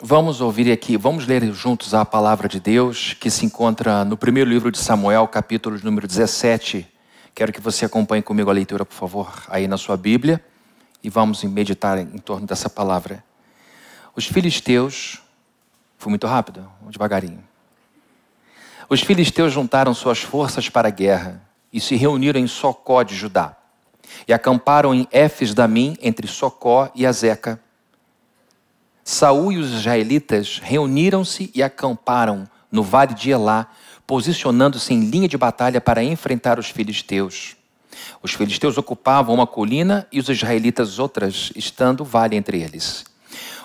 Vamos ouvir aqui, vamos ler juntos a palavra de Deus que se encontra no primeiro livro de Samuel, capítulo número 17. Quero que você acompanhe comigo a leitura, por favor, aí na sua Bíblia e vamos meditar em torno dessa palavra. Os filisteus, foi muito rápido, devagarinho. Os filisteus juntaram suas forças para a guerra e se reuniram em Socó de Judá. E acamparam em Éfes Damim, entre Socó e Azeca Saul e os israelitas reuniram-se e acamparam no vale de Elá, posicionando-se em linha de batalha para enfrentar os filisteus. Os filisteus ocupavam uma colina e os israelitas outras, estando vale entre eles.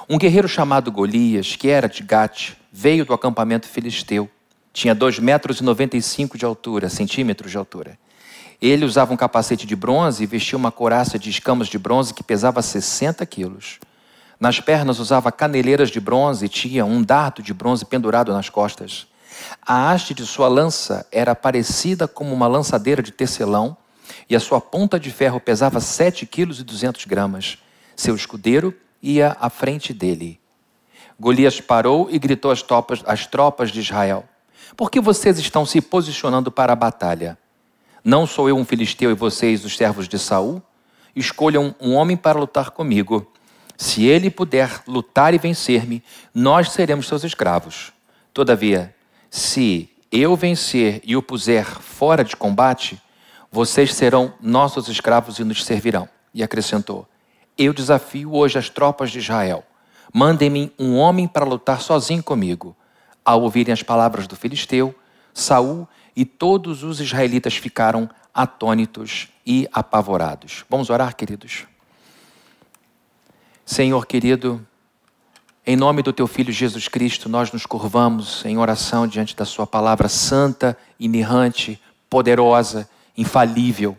Um guerreiro chamado Golias, que era de Gate, veio do acampamento filisteu. Tinha 2 metros e 95 de altura, centímetros de altura. Ele usava um capacete de bronze e vestia uma coraça de escamas de bronze que pesava 60 quilos. Nas pernas usava caneleiras de bronze e tinha um dardo de bronze pendurado nas costas. A haste de sua lança era parecida como uma lançadeira de tecelão e a sua ponta de ferro pesava 7 quilos e 200 gramas. Seu escudeiro ia à frente dele. Golias parou e gritou às tropas, às tropas de Israel: Por que vocês estão se posicionando para a batalha? Não sou eu um filisteu e vocês os servos de Saul? Escolham um homem para lutar comigo. Se ele puder lutar e vencer-me, nós seremos seus escravos. Todavia, se eu vencer e o puser fora de combate, vocês serão nossos escravos e nos servirão. E acrescentou: Eu desafio hoje as tropas de Israel. Mandem-me um homem para lutar sozinho comigo. Ao ouvirem as palavras do filisteu, Saul e todos os israelitas ficaram atônitos e apavorados. Vamos orar, queridos? Senhor querido, em nome do teu filho Jesus Cristo, nós nos curvamos em oração diante da sua palavra santa, inerrante, poderosa, infalível.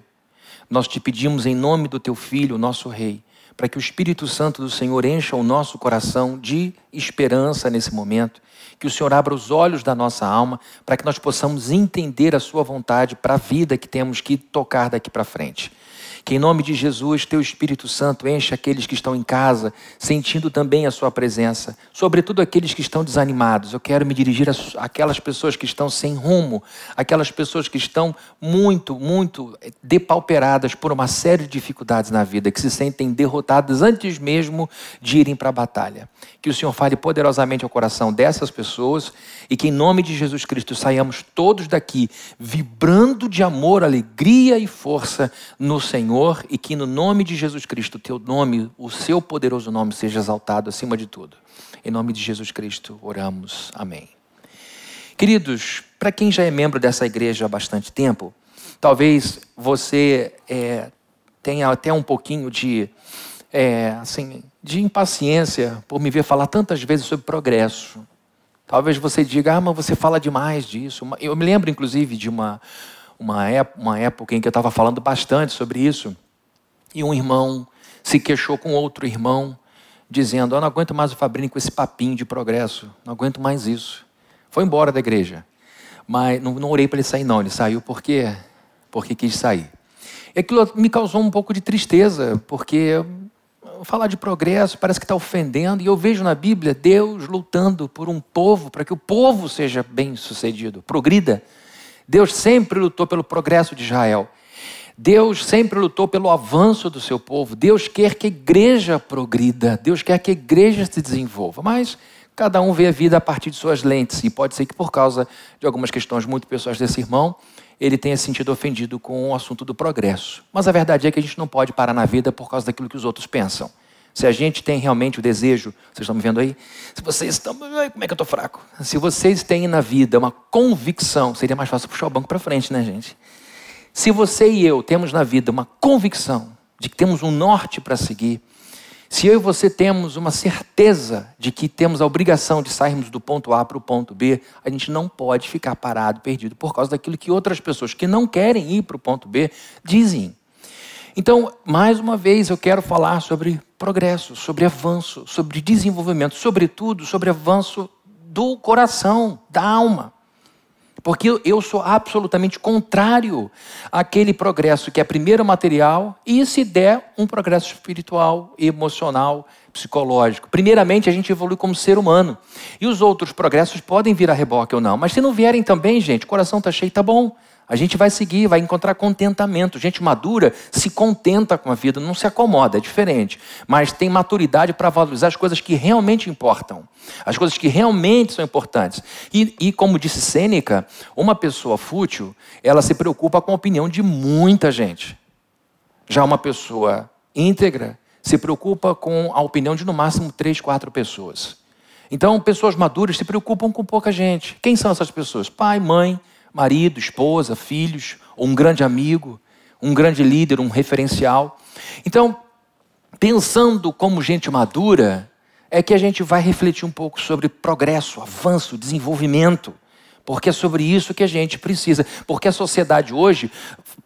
Nós te pedimos em nome do teu filho, nosso rei, para que o Espírito Santo do Senhor encha o nosso coração de esperança nesse momento, que o Senhor abra os olhos da nossa alma, para que nós possamos entender a sua vontade para a vida que temos que tocar daqui para frente. Que em nome de Jesus, teu Espírito Santo enche aqueles que estão em casa, sentindo também a sua presença, sobretudo aqueles que estão desanimados. Eu quero me dirigir àquelas pessoas que estão sem rumo, aquelas pessoas que estão muito, muito depauperadas por uma série de dificuldades na vida, que se sentem derrotadas antes mesmo de irem para a batalha. Que o Senhor fale poderosamente ao coração dessas pessoas e que em nome de Jesus Cristo saiamos todos daqui vibrando de amor, alegria e força no Senhor Senhor e que no nome de Jesus Cristo, teu nome, o seu poderoso nome, seja exaltado acima de tudo. Em nome de Jesus Cristo, oramos. Amém. Queridos, para quem já é membro dessa igreja há bastante tempo, talvez você é, tenha até um pouquinho de, é, assim, de impaciência por me ver falar tantas vezes sobre progresso. Talvez você diga, ah, mas você fala demais disso. Eu me lembro, inclusive, de uma, uma, época, uma época em que eu estava falando bastante sobre isso, e um irmão se queixou com outro irmão, dizendo: Eu não aguento mais o Fabrini com esse papinho de progresso, não aguento mais isso. Foi embora da igreja. Mas não, não orei para ele sair, não. Ele saiu porque, porque quis sair. E aquilo me causou um pouco de tristeza, porque falar de progresso parece que está ofendendo, e eu vejo na Bíblia Deus lutando por um povo, para que o povo seja bem sucedido, progrida. Deus sempre lutou pelo progresso de Israel. Deus sempre lutou pelo avanço do seu povo. Deus quer que a igreja progrida. Deus quer que a igreja se desenvolva. Mas cada um vê a vida a partir de suas lentes. E pode ser que, por causa de algumas questões muito pessoais desse irmão, ele tenha se sentido ofendido com o assunto do progresso. Mas a verdade é que a gente não pode parar na vida por causa daquilo que os outros pensam. Se a gente tem realmente o desejo, vocês estão me vendo aí? Se vocês estão. Como é que eu estou fraco? Se vocês têm na vida uma convicção, seria mais fácil puxar o banco para frente, né, gente? Se você e eu temos na vida uma convicção de que temos um norte para seguir, se eu e você temos uma certeza de que temos a obrigação de sairmos do ponto A para o ponto B, a gente não pode ficar parado, perdido, por causa daquilo que outras pessoas que não querem ir para o ponto B dizem. Então, mais uma vez, eu quero falar sobre progresso, sobre avanço, sobre desenvolvimento, sobretudo sobre avanço do coração, da alma. Porque eu sou absolutamente contrário àquele progresso que é primeiro material e, se der, um progresso espiritual, emocional, psicológico. Primeiramente, a gente evolui como ser humano. E os outros progressos podem vir a reboque ou não. Mas se não vierem também, gente, o coração está cheio, tá bom. A gente vai seguir, vai encontrar contentamento. Gente madura se contenta com a vida, não se acomoda, é diferente. Mas tem maturidade para valorizar as coisas que realmente importam, as coisas que realmente são importantes. E, e, como disse Sêneca, uma pessoa fútil, ela se preocupa com a opinião de muita gente. Já uma pessoa íntegra se preocupa com a opinião de no máximo três, quatro pessoas. Então, pessoas maduras se preocupam com pouca gente. Quem são essas pessoas? Pai, mãe marido, esposa, filhos, ou um grande amigo, um grande líder, um referencial. Então, pensando como gente madura, é que a gente vai refletir um pouco sobre progresso, avanço, desenvolvimento. Porque é sobre isso que a gente precisa. Porque a sociedade hoje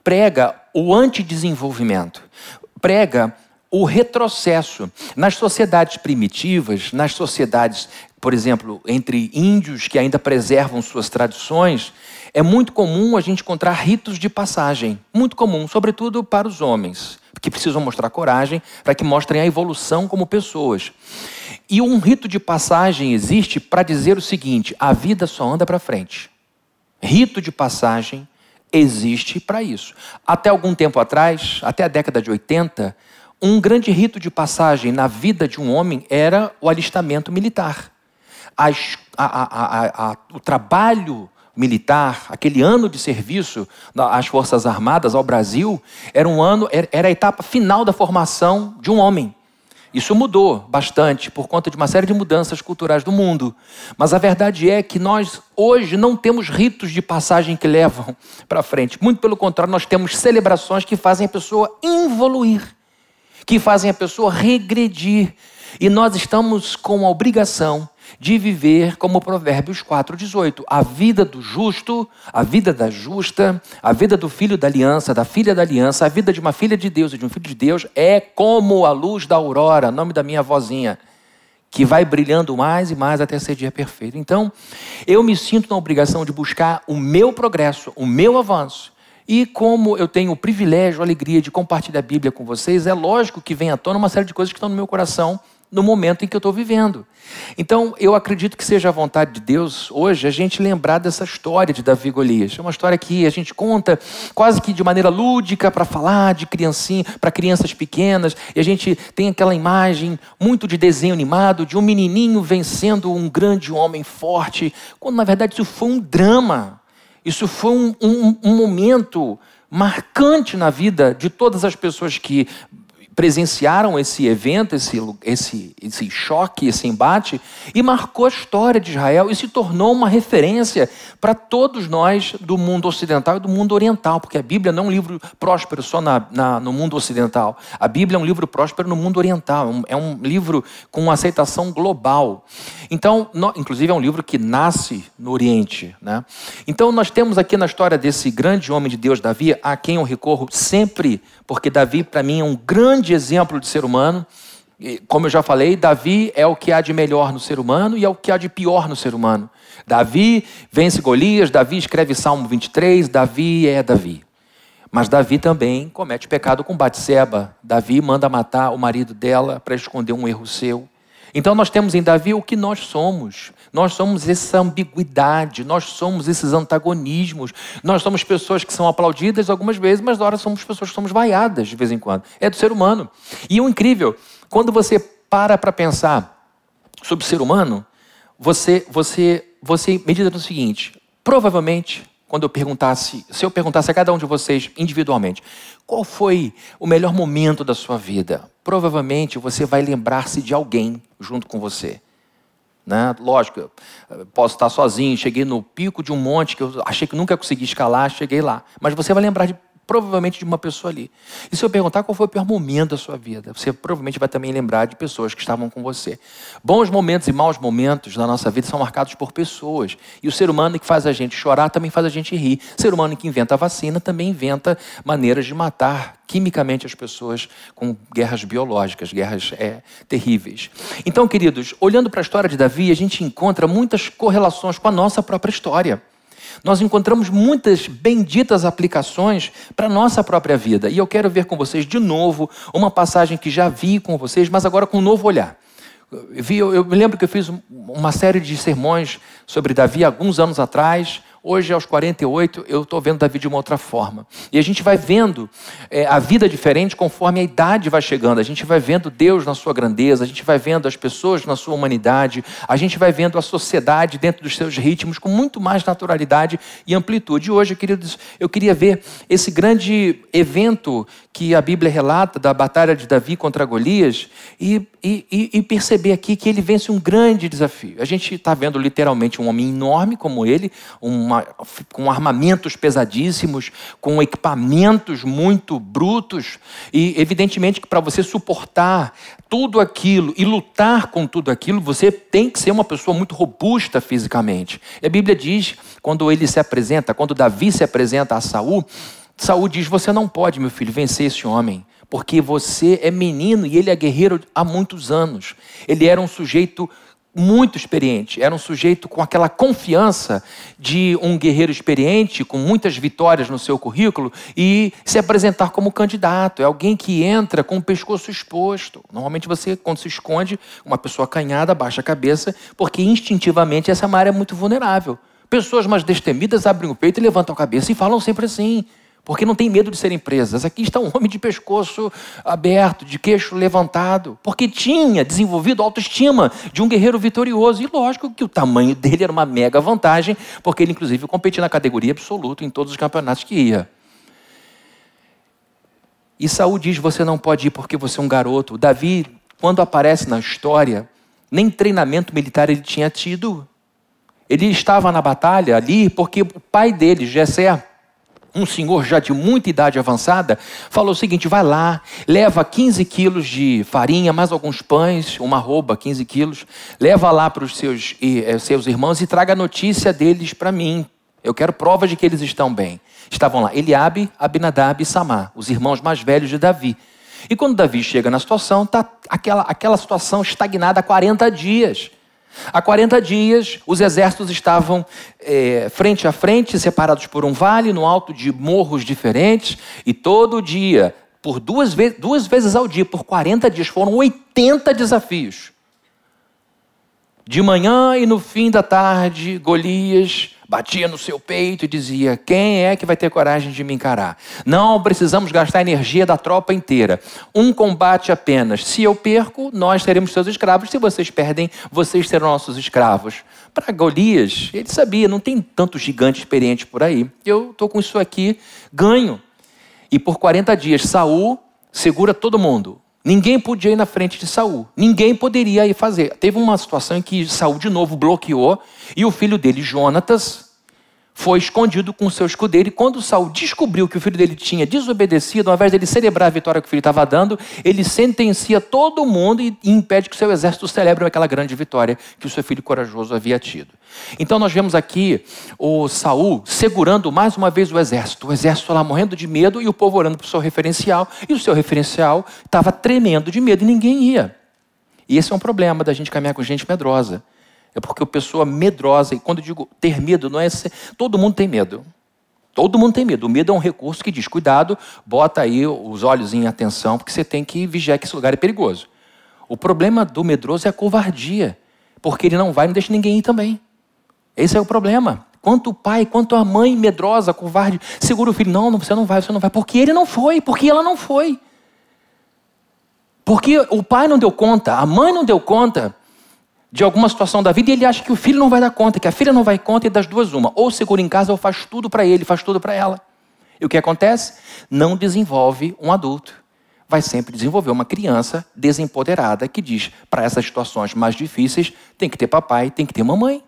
prega o antidesenvolvimento, prega o retrocesso. Nas sociedades primitivas, nas sociedades, por exemplo, entre índios que ainda preservam suas tradições, é muito comum a gente encontrar ritos de passagem, muito comum, sobretudo para os homens, que precisam mostrar coragem para que mostrem a evolução como pessoas. E um rito de passagem existe para dizer o seguinte: a vida só anda para frente. Rito de passagem existe para isso. Até algum tempo atrás, até a década de 80, um grande rito de passagem na vida de um homem era o alistamento militar. A, a, a, o trabalho militar, aquele ano de serviço às Forças Armadas, ao Brasil, era um ano, era a etapa final da formação de um homem. Isso mudou bastante por conta de uma série de mudanças culturais do mundo. Mas a verdade é que nós hoje não temos ritos de passagem que levam para frente. Muito pelo contrário, nós temos celebrações que fazem a pessoa evoluir, que fazem a pessoa regredir. E nós estamos com a obrigação de viver como Provérbios 4,18. A vida do justo, a vida da justa, a vida do filho da aliança, da filha da aliança, a vida de uma filha de Deus e de um filho de Deus é como a luz da aurora, nome da minha vozinha, que vai brilhando mais e mais até ser dia perfeito. Então, eu me sinto na obrigação de buscar o meu progresso, o meu avanço. E como eu tenho o privilégio, a alegria de compartilhar a Bíblia com vocês, é lógico que vem à tona uma série de coisas que estão no meu coração no momento em que eu estou vivendo. Então, eu acredito que seja a vontade de Deus hoje a gente lembrar dessa história de Davi Golias. É uma história que a gente conta quase que de maneira lúdica para falar de criancinha, para crianças pequenas, e a gente tem aquela imagem muito de desenho animado de um menininho vencendo um grande homem forte, quando na verdade isso foi um drama. Isso foi um, um, um momento marcante na vida de todas as pessoas que presenciaram esse evento, esse, esse, esse choque, esse embate, e marcou a história de Israel e se tornou uma referência para todos nós do mundo ocidental e do mundo oriental, porque a Bíblia não é um livro próspero só na, na, no mundo ocidental. A Bíblia é um livro próspero no mundo oriental, é um é livro com uma aceitação global. Então, no, inclusive, é um livro que nasce no Oriente. Né? Então, nós temos aqui na história desse grande homem de Deus, Davi, a quem eu recorro sempre, porque Davi, para mim, é um grande grande exemplo de ser humano. Como eu já falei, Davi é o que há de melhor no ser humano e é o que há de pior no ser humano. Davi vence Golias, Davi escreve Salmo 23, Davi é Davi. Mas Davi também comete pecado com Batseba. Davi manda matar o marido dela para esconder um erro seu. Então nós temos em Davi o que nós somos. Nós somos essa ambiguidade, nós somos esses antagonismos. Nós somos pessoas que são aplaudidas algumas vezes, mas na hora somos pessoas que somos vaiadas de vez em quando. É do ser humano. E o incrível, quando você para para pensar sobre o ser humano, você, você, você medita no seguinte: provavelmente quando eu perguntasse, se eu perguntasse a cada um de vocês individualmente, qual foi o melhor momento da sua vida? Provavelmente você vai lembrar-se de alguém junto com você. Né? Lógico, posso estar sozinho, cheguei no pico de um monte que eu achei que nunca consegui escalar, cheguei lá. Mas você vai lembrar de provavelmente de uma pessoa ali. E se eu perguntar qual foi o pior momento da sua vida, você provavelmente vai também lembrar de pessoas que estavam com você. Bons momentos e maus momentos na nossa vida são marcados por pessoas. E o ser humano que faz a gente chorar também faz a gente rir. O ser humano que inventa a vacina também inventa maneiras de matar quimicamente as pessoas com guerras biológicas, guerras é, terríveis. Então, queridos, olhando para a história de Davi, a gente encontra muitas correlações com a nossa própria história. Nós encontramos muitas benditas aplicações para a nossa própria vida. E eu quero ver com vocês de novo uma passagem que já vi com vocês, mas agora com um novo olhar. Eu, me lembro que eu fiz uma série de sermões sobre Davi alguns anos atrás, Hoje, aos 48, eu estou vendo Davi de uma outra forma. E a gente vai vendo é, a vida diferente conforme a idade vai chegando. A gente vai vendo Deus na sua grandeza, a gente vai vendo as pessoas na sua humanidade, a gente vai vendo a sociedade dentro dos seus ritmos com muito mais naturalidade e amplitude. E hoje, queridos, eu queria ver esse grande evento que a Bíblia relata da batalha de Davi contra Golias e, e, e perceber aqui que ele vence um grande desafio. A gente está vendo literalmente um homem enorme como ele, uma, com armamentos pesadíssimos, com equipamentos muito brutos, e evidentemente que para você suportar tudo aquilo e lutar com tudo aquilo, você tem que ser uma pessoa muito robusta fisicamente. E a Bíblia diz, quando ele se apresenta, quando Davi se apresenta a Saul, Saúl diz: Você não pode, meu filho, vencer esse homem, porque você é menino e ele é guerreiro há muitos anos. Ele era um sujeito muito experiente, era um sujeito com aquela confiança de um guerreiro experiente, com muitas vitórias no seu currículo, e se apresentar como candidato. É alguém que entra com o pescoço exposto. Normalmente você, quando se esconde, uma pessoa acanhada, baixa a cabeça, porque instintivamente essa área é muito vulnerável. Pessoas mais destemidas abrem o peito e levantam a cabeça e falam sempre assim porque não tem medo de serem presas. Aqui está um homem de pescoço aberto, de queixo levantado, porque tinha desenvolvido autoestima de um guerreiro vitorioso. E lógico que o tamanho dele era uma mega vantagem, porque ele, inclusive, competia na categoria absoluta em todos os campeonatos que ia. E Saul diz: Você não pode ir porque você é um garoto. Davi, quando aparece na história, nem treinamento militar ele tinha tido. Ele estava na batalha ali porque o pai dele, Jessé, um senhor já de muita idade avançada, falou o seguinte: vai lá, leva 15 quilos de farinha, mais alguns pães, uma roupa, 15 quilos, leva lá para os seus, eh, seus irmãos e traga a notícia deles para mim. Eu quero prova de que eles estão bem. Estavam lá Eliabe, Abinadab e Samar, os irmãos mais velhos de Davi. E quando Davi chega na situação, está aquela, aquela situação estagnada há 40 dias. Há 40 dias, os exércitos estavam é, frente a frente, separados por um vale, no alto de morros diferentes, e todo dia, por duas, ve duas vezes ao dia, por 40 dias, foram 80 desafios. De manhã e no fim da tarde, Golias batia no seu peito e dizia: Quem é que vai ter coragem de me encarar? Não precisamos gastar energia da tropa inteira. Um combate apenas. Se eu perco, nós seremos seus escravos. Se vocês perdem, vocês serão nossos escravos. Para Golias, ele sabia, não tem tanto gigante experiente por aí. Eu estou com isso aqui, ganho. E por 40 dias, Saul segura todo mundo. Ninguém podia ir na frente de Saul. Ninguém poderia ir fazer. Teve uma situação em que Saul de novo bloqueou e o filho dele, Jonatas, foi escondido com seu escudeiro. E quando Saul descobriu que o filho dele tinha desobedecido, ao invés dele celebrar a vitória que o filho estava dando, ele sentencia todo mundo e impede que o seu exército celebre aquela grande vitória que o seu filho corajoso havia tido. Então nós vemos aqui o Saul segurando mais uma vez o exército. O exército lá morrendo de medo e o povo orando para o seu referencial. E o seu referencial estava tremendo de medo e ninguém ia. E esse é um problema da gente caminhar com gente medrosa. É porque a pessoa medrosa, e quando eu digo ter medo, não é ser, todo mundo tem medo. Todo mundo tem medo. O medo é um recurso que diz: cuidado, bota aí os olhos em atenção, porque você tem que vigiar que esse lugar é perigoso. O problema do medroso é a covardia, porque ele não vai e não deixa ninguém ir também. Esse é o problema. Quanto o pai, quanto a mãe medrosa, covarde, segura o filho: não, você não vai, você não vai, porque ele não foi, porque ela não foi. Porque o pai não deu conta, a mãe não deu conta, de alguma situação da vida e ele acha que o filho não vai dar conta, que a filha não vai conta e das duas uma. Ou segura em casa ou faz tudo para ele, faz tudo para ela. E o que acontece? Não desenvolve um adulto. Vai sempre desenvolver uma criança desempoderada que diz: para essas situações mais difíceis, tem que ter papai, tem que ter mamãe.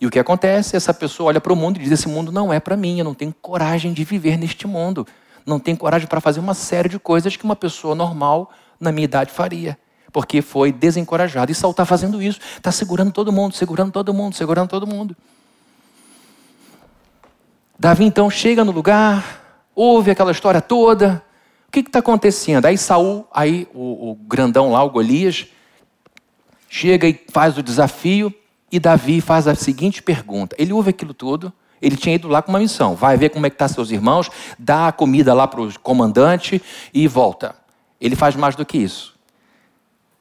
E o que acontece? Essa pessoa olha para o mundo e diz: esse mundo não é para mim, eu não tenho coragem de viver neste mundo. Não tenho coragem para fazer uma série de coisas que uma pessoa normal na minha idade faria porque foi desencorajado. E Saul está fazendo isso, está segurando todo mundo, segurando todo mundo, segurando todo mundo. Davi então chega no lugar, ouve aquela história toda. O que está acontecendo? Aí Saul, aí o, o grandão lá, o Golias, chega e faz o desafio, e Davi faz a seguinte pergunta. Ele ouve aquilo tudo, Ele tinha ido lá com uma missão. Vai ver como é que estão tá seus irmãos, dá a comida lá para o comandante e volta. Ele faz mais do que isso.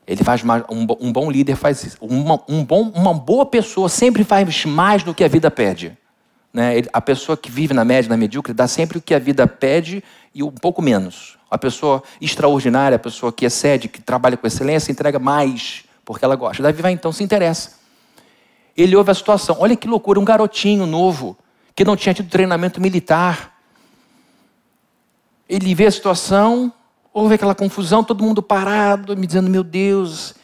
Ele faz mais, um, um bom líder faz isso. Uma, um bom, uma boa pessoa sempre faz mais do que a vida pede. Né? A pessoa que vive na média, na medíocre, dá sempre o que a vida pede e um pouco menos. A pessoa extraordinária, a pessoa que excede, que trabalha com excelência, entrega mais, porque ela gosta. Davi vai então se interessa. Ele ouve a situação. Olha que loucura, um garotinho novo, que não tinha tido treinamento militar. Ele vê a situação, Houve aquela confusão, todo mundo parado, me dizendo: Meu Deus,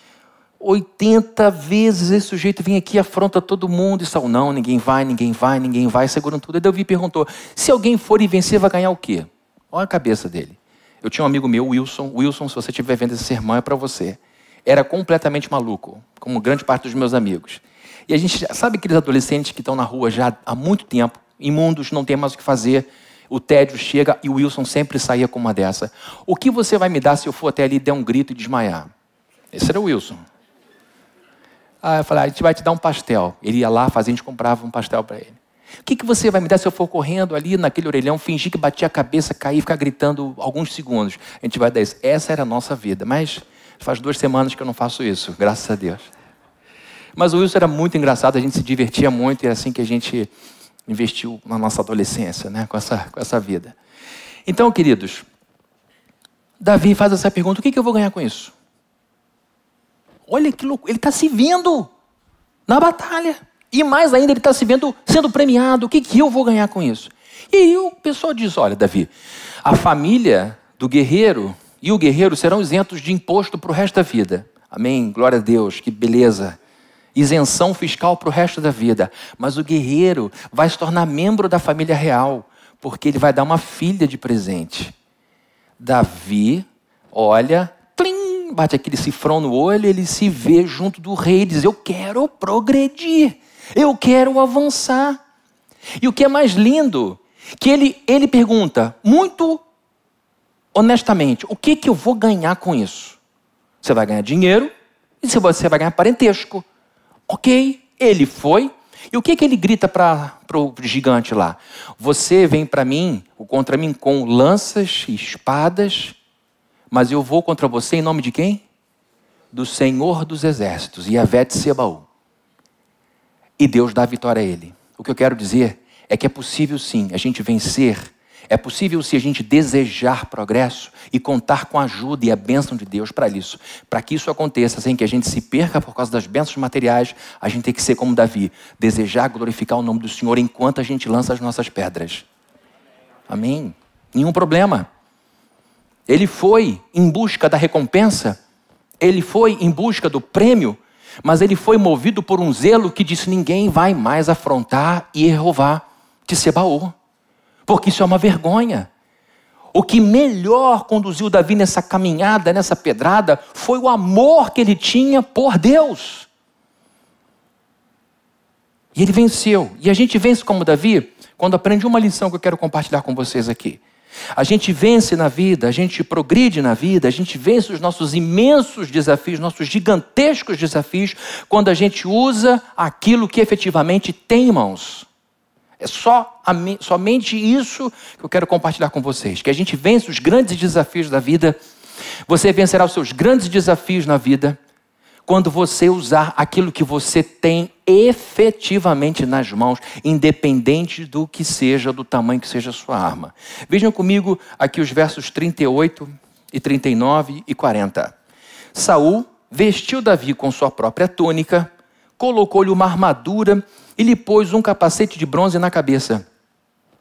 80 vezes esse sujeito vem aqui, afronta todo mundo. E Saul, não, ninguém vai, ninguém vai, ninguém vai, seguram tudo. E Davi perguntou: Se alguém for e vencer, vai ganhar o quê? Olha a cabeça dele. Eu tinha um amigo meu, Wilson. Wilson, se você estiver vendo esse sermão, é para você. Era completamente maluco, como grande parte dos meus amigos. E a gente, sabe aqueles adolescentes que estão na rua já há muito tempo, imundos, não tem mais o que fazer, o tédio chega e o Wilson sempre saía com uma dessa. O que você vai me dar se eu for até ali der um grito e desmaiar? Esse era o Wilson. Ah, eu falei, ah, a gente vai te dar um pastel. Ele ia lá, fazia, a gente comprava um pastel para ele. O que, que você vai me dar se eu for correndo ali naquele orelhão, fingir que batia a cabeça, cair ficar gritando alguns segundos? A gente vai dar isso. Essa era a nossa vida. Mas faz duas semanas que eu não faço isso, graças a Deus. Mas o Wilson era muito engraçado, a gente se divertia muito e é assim que a gente investiu na nossa adolescência, né, com essa, com essa vida. Então, queridos, Davi faz essa pergunta: o que, que eu vou ganhar com isso? Olha que louco, ele está se vendo na batalha. E mais ainda, ele está se vendo sendo premiado. O que, que eu vou ganhar com isso? E aí o pessoal diz: olha, Davi, a família do guerreiro e o guerreiro serão isentos de imposto para o resto da vida. Amém? Glória a Deus, que beleza isenção fiscal para o resto da vida. Mas o guerreiro vai se tornar membro da família real, porque ele vai dar uma filha de presente. Davi olha, bate aquele cifrão no olho, ele se vê junto do rei e diz: Eu quero progredir, eu quero avançar. E o que é mais lindo, que ele, ele pergunta, muito honestamente, o que, que eu vou ganhar com isso? Você vai ganhar dinheiro e você vai ganhar parentesco. Ok, ele foi. E o que, que ele grita para o gigante lá? Você vem para mim, contra mim, com lanças e espadas, mas eu vou contra você em nome de quem? Do Senhor dos Exércitos, Yavet Sebaú. E Deus dá a vitória a ele. O que eu quero dizer é que é possível sim a gente vencer é possível se a gente desejar progresso e contar com a ajuda e a bênção de Deus para isso. Para que isso aconteça sem que a gente se perca por causa das bênçãos materiais, a gente tem que ser como Davi, desejar glorificar o nome do Senhor enquanto a gente lança as nossas pedras. Amém? Nenhum problema. Ele foi em busca da recompensa, ele foi em busca do prêmio, mas ele foi movido por um zelo que disse: ninguém vai mais afrontar e errovar de Sebaú porque isso é uma vergonha. O que melhor conduziu Davi nessa caminhada, nessa pedrada, foi o amor que ele tinha por Deus. E ele venceu. E a gente vence como Davi quando aprende uma lição que eu quero compartilhar com vocês aqui. A gente vence na vida, a gente progride na vida, a gente vence os nossos imensos desafios, nossos gigantescos desafios, quando a gente usa aquilo que efetivamente tem em mãos. É só somente isso que eu quero compartilhar com vocês. Que a gente vence os grandes desafios da vida. Você vencerá os seus grandes desafios na vida quando você usar aquilo que você tem efetivamente nas mãos, independente do que seja, do tamanho que seja a sua arma. Vejam comigo aqui os versos 38 e 39 e 40. Saul vestiu Davi com sua própria túnica, colocou-lhe uma armadura e lhe pôs um capacete de bronze na cabeça.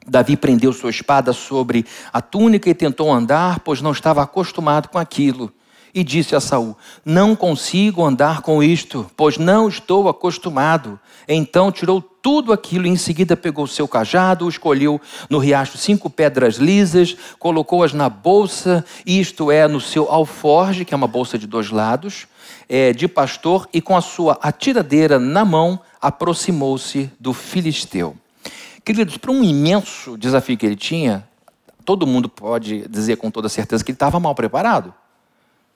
Davi prendeu sua espada sobre a túnica e tentou andar, pois não estava acostumado com aquilo. E disse a Saul: Não consigo andar com isto, pois não estou acostumado. Então tirou tudo aquilo e em seguida pegou seu cajado, escolheu no riacho cinco pedras lisas, colocou-as na bolsa, isto é, no seu alforge, que é uma bolsa de dois lados, é, de pastor, e com a sua atiradeira na mão, aproximou-se do filisteu. Queridos, para um imenso desafio que ele tinha, todo mundo pode dizer com toda certeza que ele estava mal preparado.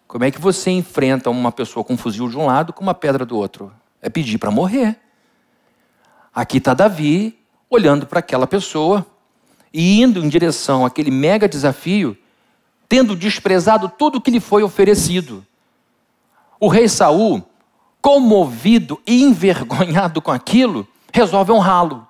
Como é que você enfrenta uma pessoa com um fuzil de um lado com uma pedra do outro? É pedir para morrer. Aqui está Davi olhando para aquela pessoa e indo em direção àquele mega desafio, tendo desprezado tudo que lhe foi oferecido. O rei Saul, comovido e envergonhado com aquilo, resolve honrá-lo.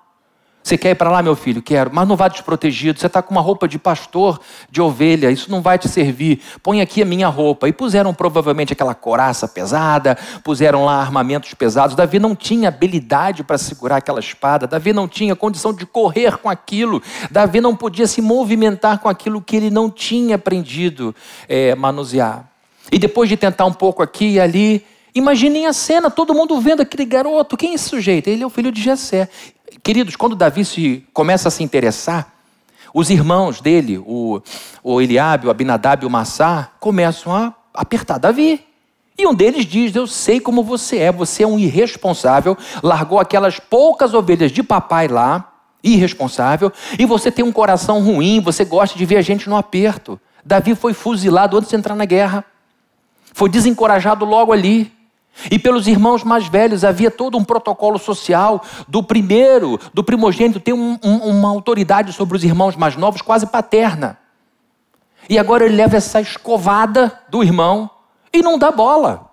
Você quer ir para lá, meu filho? Quero, mas não vá desprotegido. Você está com uma roupa de pastor, de ovelha, isso não vai te servir. Põe aqui a minha roupa. E puseram provavelmente aquela coraça pesada, puseram lá armamentos pesados. Davi não tinha habilidade para segurar aquela espada, Davi não tinha condição de correr com aquilo, Davi não podia se movimentar com aquilo que ele não tinha aprendido é, manusear. E depois de tentar um pouco aqui e ali, Imaginem a cena, todo mundo vendo aquele garoto. Quem é esse sujeito? Ele é o filho de Jessé. Queridos, quando Davi se começa a se interessar, os irmãos dele, o, o Eliabe, o Abinadab e o Massá, começam a apertar Davi. E um deles diz: Eu sei como você é, você é um irresponsável, largou aquelas poucas ovelhas de papai lá, irresponsável, e você tem um coração ruim, você gosta de ver a gente no aperto. Davi foi fuzilado antes de entrar na guerra, foi desencorajado logo ali. E pelos irmãos mais velhos havia todo um protocolo social do primeiro, do primogênito, ter um, um, uma autoridade sobre os irmãos mais novos, quase paterna. E agora ele leva essa escovada do irmão e não dá bola.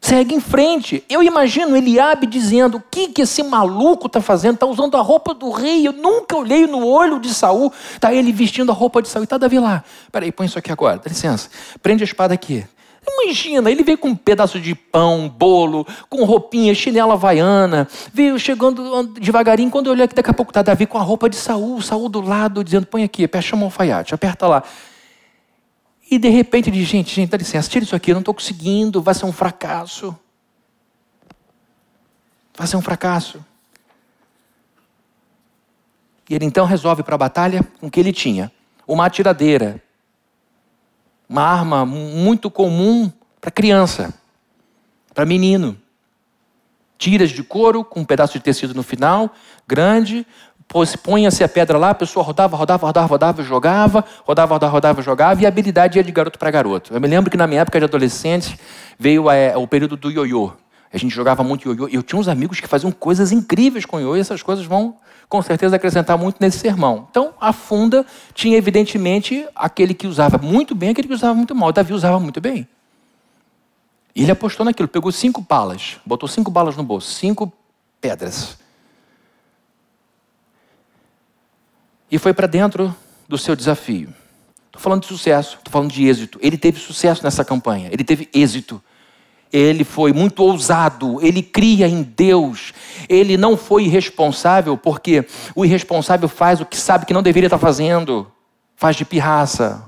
Segue em frente. Eu imagino Eliabe dizendo: o que, que esse maluco está fazendo? Está usando a roupa do rei. Eu nunca olhei no olho de Saul. Está ele vestindo a roupa de Saul. Está Davi lá. Peraí, põe isso aqui agora. Dá licença. Prende a espada aqui. Imagina, ele veio com um pedaço de pão, bolo, com roupinha, chinela havaiana, veio chegando devagarinho, quando eu olhei aqui, daqui a pouco está Davi com a roupa de Saul, Saul do lado, dizendo, põe aqui, chama o alfaiate, aperta lá. E de repente ele diz, gente, gente, dá licença, tira isso aqui, eu não estou conseguindo, vai ser um fracasso. Vai ser um fracasso. E ele então resolve para a batalha com o que ele tinha. Uma atiradeira, uma arma muito comum para criança, para menino. Tiras de couro com um pedaço de tecido no final, grande, punha-se a pedra lá, a pessoa rodava, rodava, rodava, rodava, jogava, rodava, rodava, rodava, jogava, e a habilidade ia de garoto para garoto. Eu me lembro que na minha época de adolescente veio é, o período do ioiô. A gente jogava muito ioiô. E eu tinha uns amigos que faziam coisas incríveis com ioiô, e essas coisas vão com certeza acrescentar muito nesse sermão. Então, a funda tinha evidentemente aquele que usava muito bem, aquele que usava muito mal. Davi usava muito bem. E ele apostou naquilo, pegou cinco balas, botou cinco balas no bolso, cinco pedras. E foi para dentro do seu desafio. Estou falando de sucesso, estou falando de êxito. Ele teve sucesso nessa campanha, ele teve êxito ele foi muito ousado, ele cria em Deus, ele não foi irresponsável, porque o irresponsável faz o que sabe que não deveria estar fazendo, faz de pirraça,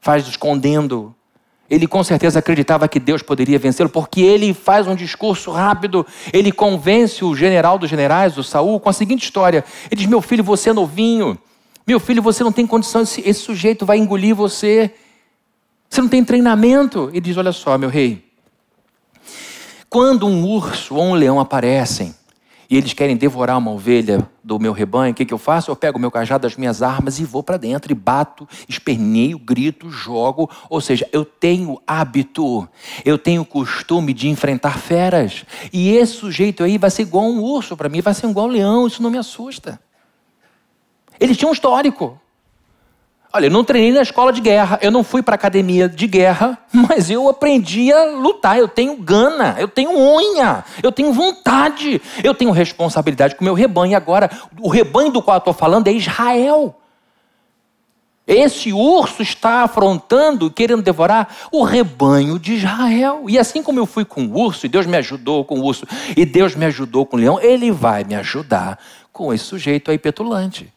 faz de escondendo. Ele com certeza acreditava que Deus poderia vencê-lo, porque ele faz um discurso rápido, ele convence o general dos generais, o Saul, com a seguinte história: ele diz, meu filho, você é novinho, meu filho, você não tem condição, esse, esse sujeito vai engolir você, você não tem treinamento. Ele diz: olha só, meu rei, quando um urso ou um leão aparecem e eles querem devorar uma ovelha do meu rebanho, o que, que eu faço? Eu pego o meu cajado, as minhas armas e vou para dentro e bato, esperneio, grito, jogo. Ou seja, eu tenho hábito, eu tenho costume de enfrentar feras. E esse sujeito aí vai ser igual um urso para mim, vai ser igual um leão, isso não me assusta. Ele tinha um histórico. Olha, eu não treinei na escola de guerra, eu não fui para academia de guerra, mas eu aprendi a lutar. Eu tenho gana, eu tenho unha, eu tenho vontade, eu tenho responsabilidade com o meu rebanho. Agora, o rebanho do qual eu estou falando é Israel. Esse urso está afrontando, querendo devorar o rebanho de Israel. E assim como eu fui com o urso, e Deus me ajudou com o urso, e Deus me ajudou com o leão, Ele vai me ajudar com esse sujeito aí petulante.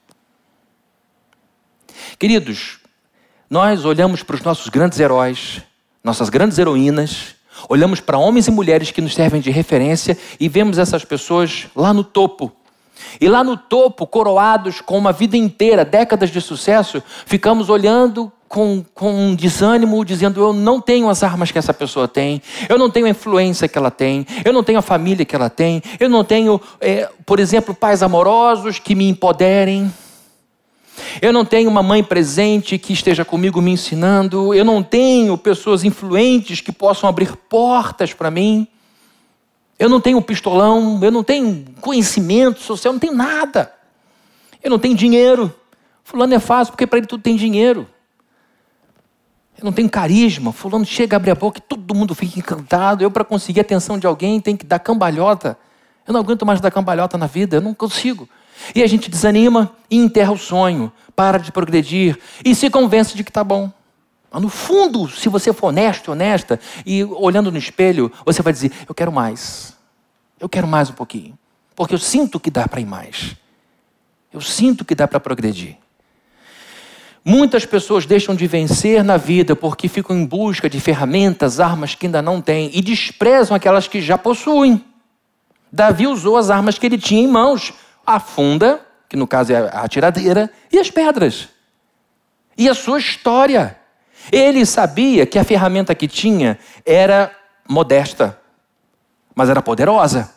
Queridos, nós olhamos para os nossos grandes heróis, nossas grandes heroínas, olhamos para homens e mulheres que nos servem de referência e vemos essas pessoas lá no topo. E lá no topo, coroados com uma vida inteira, décadas de sucesso, ficamos olhando com, com um desânimo, dizendo: Eu não tenho as armas que essa pessoa tem, eu não tenho a influência que ela tem, eu não tenho a família que ela tem, eu não tenho, é, por exemplo, pais amorosos que me empoderem. Eu não tenho uma mãe presente que esteja comigo me ensinando. Eu não tenho pessoas influentes que possam abrir portas para mim. Eu não tenho pistolão, eu não tenho conhecimento social, eu não tenho nada. Ele não tem dinheiro. Fulano é fácil porque para ele tudo tem dinheiro. Eu não tenho carisma. Fulano chega, abre a boca e todo mundo fica encantado. Eu, para conseguir a atenção de alguém, tenho que dar cambalhota. Eu não aguento mais dar cambalhota na vida, eu não consigo. E a gente desanima e enterra o sonho, para de progredir e se convence de que está bom. Mas no fundo, se você for honesto, honesta, e olhando no espelho, você vai dizer: Eu quero mais. Eu quero mais um pouquinho. Porque eu sinto que dá para ir mais. Eu sinto que dá para progredir. Muitas pessoas deixam de vencer na vida porque ficam em busca de ferramentas, armas que ainda não têm e desprezam aquelas que já possuem. Davi usou as armas que ele tinha em mãos: a funda, que no caso é a tiradeira, e as pedras. E a sua história. Ele sabia que a ferramenta que tinha era modesta, mas era poderosa.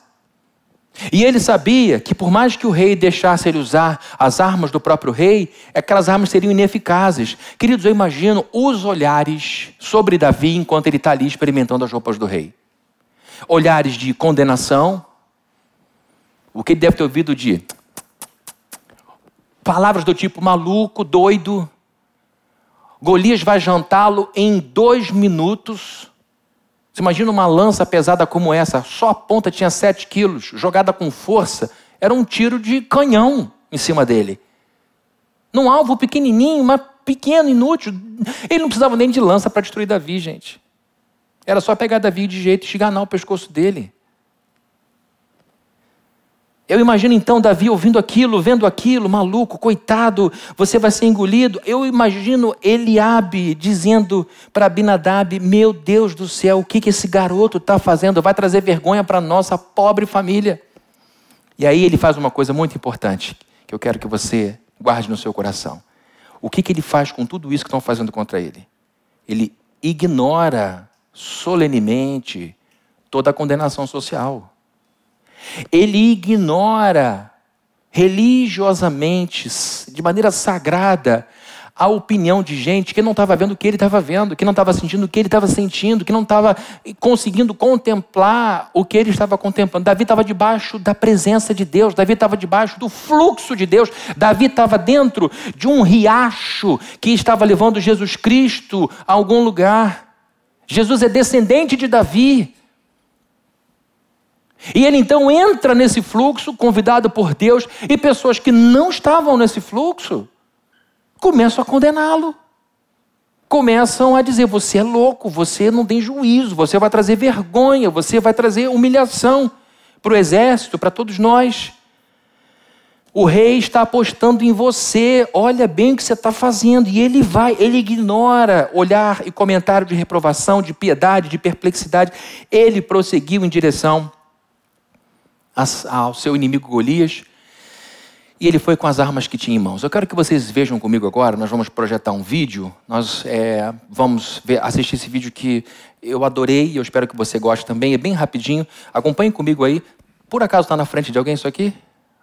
E ele sabia que, por mais que o rei deixasse ele usar as armas do próprio rei, aquelas armas seriam ineficazes. Queridos, eu imagino os olhares sobre Davi enquanto ele está ali experimentando as roupas do rei: olhares de condenação, o que ele deve ter ouvido de palavras do tipo maluco, doido. Golias vai jantá-lo em dois minutos. Você imagina uma lança pesada como essa, só a ponta tinha sete quilos, jogada com força, era um tiro de canhão em cima dele. Num alvo pequenininho, mas pequeno, inútil. Ele não precisava nem de lança para destruir Davi, gente. Era só pegar Davi de jeito e esganar o pescoço dele. Eu imagino então Davi ouvindo aquilo, vendo aquilo, maluco, coitado, você vai ser engolido. Eu imagino Eliabe dizendo para Abinadab: Meu Deus do céu, o que, que esse garoto está fazendo? Vai trazer vergonha para nossa pobre família. E aí ele faz uma coisa muito importante, que eu quero que você guarde no seu coração. O que, que ele faz com tudo isso que estão fazendo contra ele? Ele ignora solenemente toda a condenação social. Ele ignora religiosamente, de maneira sagrada, a opinião de gente que não estava vendo o que ele estava vendo, que não estava sentindo o que ele estava sentindo, que não estava conseguindo contemplar o que ele estava contemplando. Davi estava debaixo da presença de Deus, Davi estava debaixo do fluxo de Deus, Davi estava dentro de um riacho que estava levando Jesus Cristo a algum lugar. Jesus é descendente de Davi. E ele então entra nesse fluxo, convidado por Deus, e pessoas que não estavam nesse fluxo começam a condená-lo. Começam a dizer: você é louco, você não tem juízo, você vai trazer vergonha, você vai trazer humilhação para o exército, para todos nós. O rei está apostando em você, olha bem o que você está fazendo. E ele vai, ele ignora olhar e comentário de reprovação, de piedade, de perplexidade. Ele prosseguiu em direção ao seu inimigo Golias. E ele foi com as armas que tinha em mãos. Eu quero que vocês vejam comigo agora. Nós vamos projetar um vídeo. Nós é, vamos ver, assistir esse vídeo que eu adorei e eu espero que você goste também. É bem rapidinho. Acompanhe comigo aí. Por acaso está na frente de alguém isso aqui?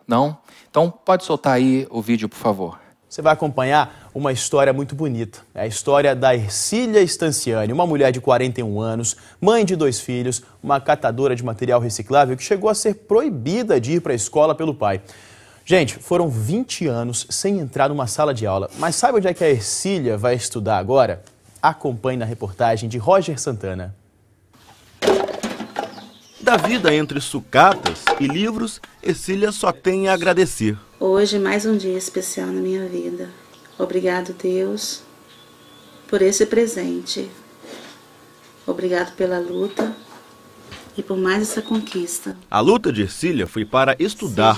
Não? Então pode soltar aí o vídeo, por favor. Você vai acompanhar uma história muito bonita. É a história da Ercília Stanciani, uma mulher de 41 anos, mãe de dois filhos, uma catadora de material reciclável que chegou a ser proibida de ir para a escola pelo pai. Gente, foram 20 anos sem entrar numa sala de aula. Mas sabe onde é que a Ercília vai estudar agora? Acompanhe na reportagem de Roger Santana. Da vida entre sucatas e livros, Ercília só tem a agradecer. Hoje, mais um dia especial na minha vida. Obrigado, Deus, por esse presente. Obrigado pela luta e por mais essa conquista. A luta de Ercília foi para estudar.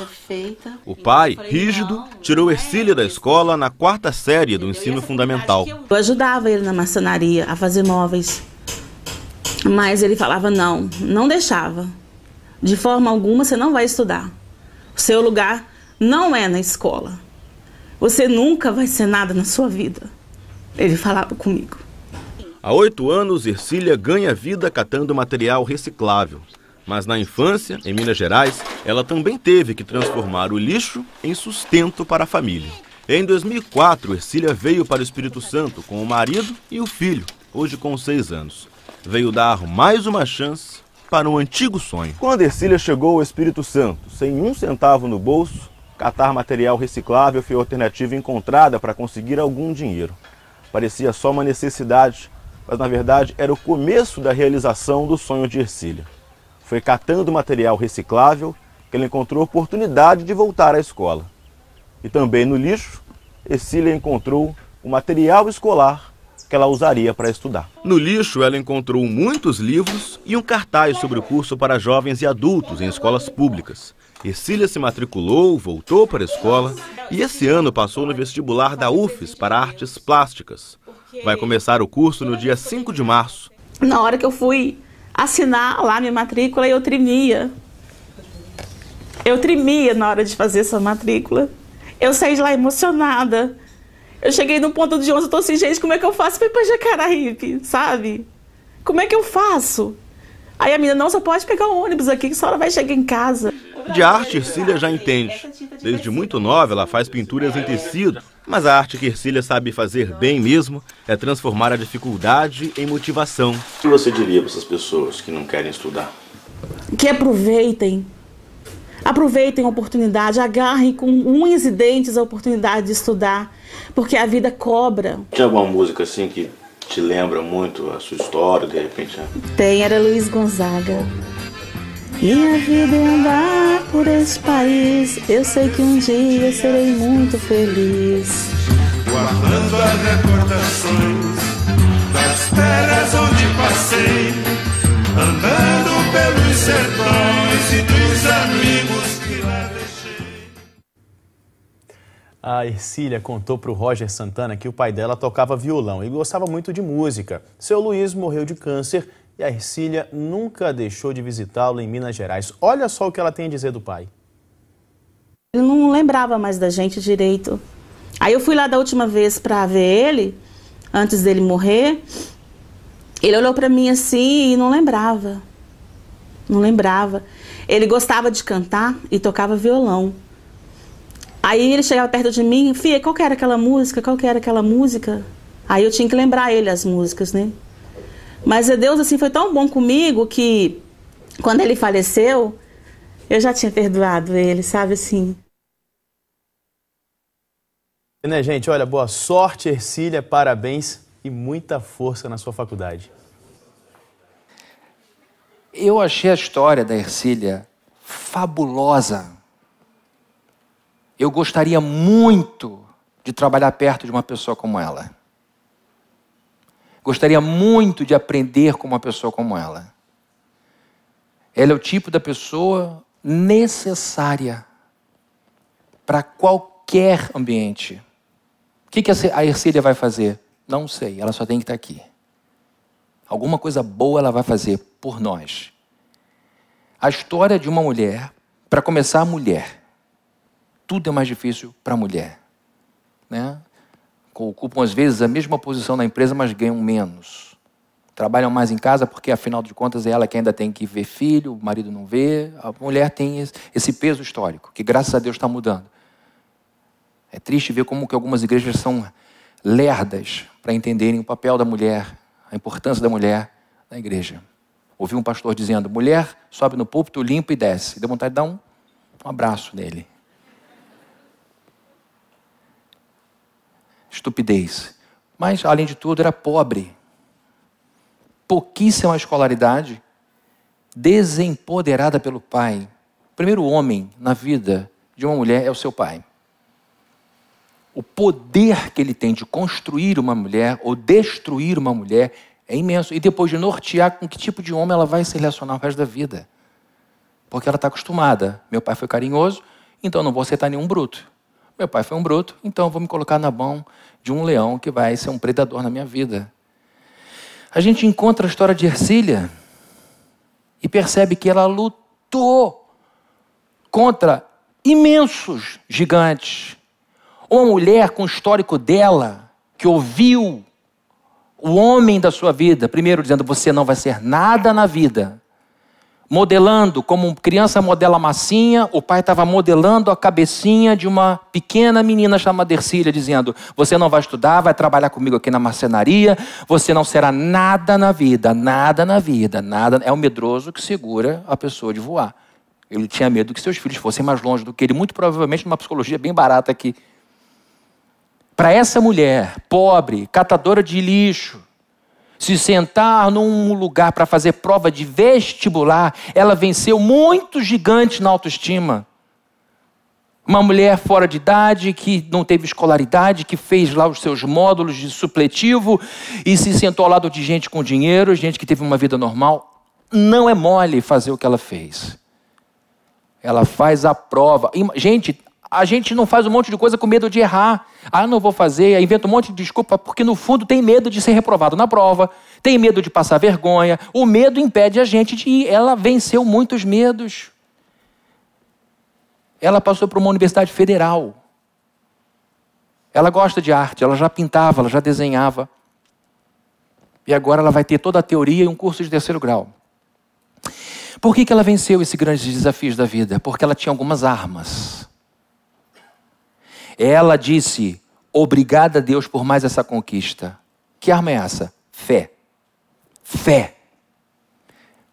O pai, rígido, tirou Ercília da escola na quarta série do ensino fundamental. Eu ajudava ele na maçonaria, a fazer móveis. Mas ele falava não, não deixava. De forma alguma você não vai estudar. O seu lugar não é na escola. Você nunca vai ser nada na sua vida. Ele falava comigo. Há oito anos, Ercília ganha vida catando material reciclável. Mas na infância, em Minas Gerais, ela também teve que transformar o lixo em sustento para a família. Em 2004, Ercília veio para o Espírito Santo com o marido e o filho, hoje com seis anos. Veio dar mais uma chance para um antigo sonho. Quando Ercília chegou ao Espírito Santo, sem um centavo no bolso, Catar material reciclável foi a alternativa encontrada para conseguir algum dinheiro. Parecia só uma necessidade, mas na verdade era o começo da realização do sonho de Ercília. Foi catando material reciclável que ele encontrou oportunidade de voltar à escola. E também no lixo, Ercília encontrou o material escolar que ela usaria para estudar. No lixo, ela encontrou muitos livros e um cartaz sobre o curso para jovens e adultos em escolas públicas. Ercília se matriculou, voltou para a escola e esse ano passou no vestibular da UFES para artes plásticas. Vai começar o curso no dia 5 de março. Na hora que eu fui assinar lá minha matrícula, eu tremia. Eu tremia na hora de fazer essa matrícula. Eu saí de lá emocionada. Eu cheguei no ponto de ônibus, eu tô assim, gente, como é que eu faço pra ir pra Jacaraípe, sabe? Como é que eu faço? Aí a menina, não, só pode pegar o ônibus aqui, que só ela vai chegar em casa. De arte, Ercília já entende. Desde muito nova, ela faz pinturas em tecido. Mas a arte que Ercília sabe fazer bem mesmo é transformar a dificuldade em motivação. O que você diria para essas pessoas que não querem estudar? Que aproveitem. Aproveitem a oportunidade, agarrem com unhas e dentes a oportunidade de estudar, porque a vida cobra. Tinha alguma música assim que te lembra muito a sua história, de repente? Né? Tem, era Luiz Gonzaga. Minha vida é andar por esse país. Eu sei que um dia serei muito feliz. Guardando as recordações das terras onde passei, andando pelos sertões e dos amigos que lá. A Ercília contou para o Roger Santana que o pai dela tocava violão e gostava muito de música. Seu Luiz morreu de câncer e a Ercília nunca deixou de visitá-lo em Minas Gerais. Olha só o que ela tem a dizer do pai. Ele não lembrava mais da gente direito. Aí eu fui lá da última vez para ver ele, antes dele morrer. Ele olhou para mim assim e não lembrava. Não lembrava. Ele gostava de cantar e tocava violão. Aí ele chegava perto de mim, Fia, qual que era aquela música? Qual que era aquela música? Aí eu tinha que lembrar ele as músicas, né? Mas Deus assim foi tão bom comigo que quando ele faleceu, eu já tinha perdoado ele, sabe assim. Né, gente? Olha, boa sorte, Ercília, parabéns e muita força na sua faculdade. Eu achei a história da Ercília fabulosa. Eu gostaria muito de trabalhar perto de uma pessoa como ela. Gostaria muito de aprender com uma pessoa como ela. Ela é o tipo da pessoa necessária para qualquer ambiente. O que, a Ercília vai fazer? Não sei, ela só tem que estar aqui. Alguma coisa boa ela vai fazer por nós. A história de uma mulher, para começar, a mulher. Tudo é mais difícil para a mulher. Né? ocupam às vezes a mesma posição na empresa, mas ganham menos. Trabalham mais em casa porque, afinal de contas, é ela que ainda tem que ver filho, o marido não vê. A mulher tem esse peso histórico, que graças a Deus está mudando. É triste ver como que algumas igrejas são lerdas para entenderem o papel da mulher, a importância da mulher na igreja. Ouvi um pastor dizendo: mulher sobe no púlpito, limpa e desce. Deu vontade de dar um, um abraço nele. Estupidez. Mas, além de tudo, era pobre. Pouquíssima escolaridade, desempoderada pelo pai. O primeiro homem na vida de uma mulher é o seu pai. O poder que ele tem de construir uma mulher ou destruir uma mulher é imenso. E depois de nortear com que tipo de homem ela vai se relacionar o resto da vida. Porque ela está acostumada. Meu pai foi carinhoso, então não vou aceitar nenhum bruto. Meu pai foi um bruto, então vou me colocar na mão de um leão que vai ser um predador na minha vida. A gente encontra a história de Ercília e percebe que ela lutou contra imensos gigantes. Uma mulher com o histórico dela, que ouviu o homem da sua vida, primeiro dizendo: Você não vai ser nada na vida, modelando, como criança modela massinha, o pai estava modelando a cabecinha de uma pequena menina chamada Ercília, dizendo: Você não vai estudar, vai trabalhar comigo aqui na marcenaria, você não será nada na vida, nada na vida, nada. É o medroso que segura a pessoa de voar. Ele tinha medo que seus filhos fossem mais longe do que ele, muito provavelmente numa psicologia bem barata aqui. Para essa mulher, pobre, catadora de lixo, se sentar num lugar para fazer prova de vestibular, ela venceu muitos gigantes na autoestima. Uma mulher fora de idade, que não teve escolaridade, que fez lá os seus módulos de supletivo e se sentou ao lado de gente com dinheiro, gente que teve uma vida normal. Não é mole fazer o que ela fez. Ela faz a prova. Gente, a gente não faz um monte de coisa com medo de errar. Ah, não vou fazer, inventa um monte de desculpa, porque no fundo tem medo de ser reprovado na prova, tem medo de passar vergonha. O medo impede a gente de ir. Ela venceu muitos medos. Ela passou por uma universidade federal. Ela gosta de arte, ela já pintava, ela já desenhava. E agora ela vai ter toda a teoria e um curso de terceiro grau. Por que, que ela venceu esses grandes desafios da vida? Porque ela tinha algumas armas. Ela disse: Obrigada a Deus por mais essa conquista. Que arma é essa? Fé. Fé.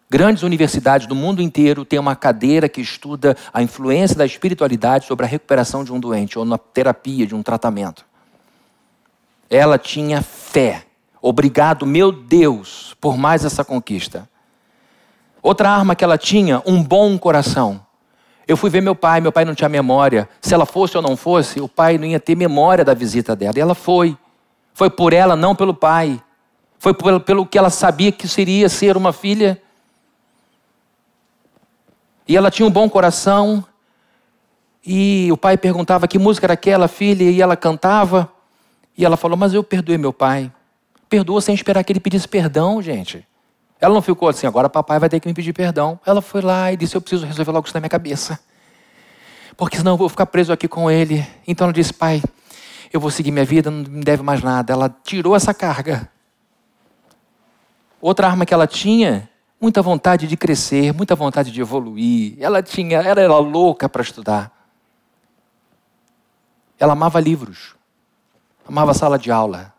Grandes universidades do mundo inteiro têm uma cadeira que estuda a influência da espiritualidade sobre a recuperação de um doente ou na terapia de um tratamento. Ela tinha fé. Obrigado, meu Deus, por mais essa conquista. Outra arma que ela tinha, um bom coração. Eu fui ver meu pai, meu pai não tinha memória. Se ela fosse ou não fosse, o pai não ia ter memória da visita dela. E ela foi. Foi por ela, não pelo pai. Foi pelo, pelo que ela sabia que seria ser uma filha. E ela tinha um bom coração. E o pai perguntava que música era aquela, filha, e ela cantava. E ela falou: Mas eu perdoei meu pai. Perdoa sem esperar que ele pedisse perdão, gente. Ela não ficou assim, agora papai vai ter que me pedir perdão. Ela foi lá e disse: Eu preciso resolver logo isso na minha cabeça. Porque senão eu vou ficar preso aqui com ele. Então ela disse: Pai, eu vou seguir minha vida, não me deve mais nada. Ela tirou essa carga. Outra arma que ela tinha, muita vontade de crescer, muita vontade de evoluir. Ela tinha, ela era louca para estudar. Ela amava livros, amava sala de aula.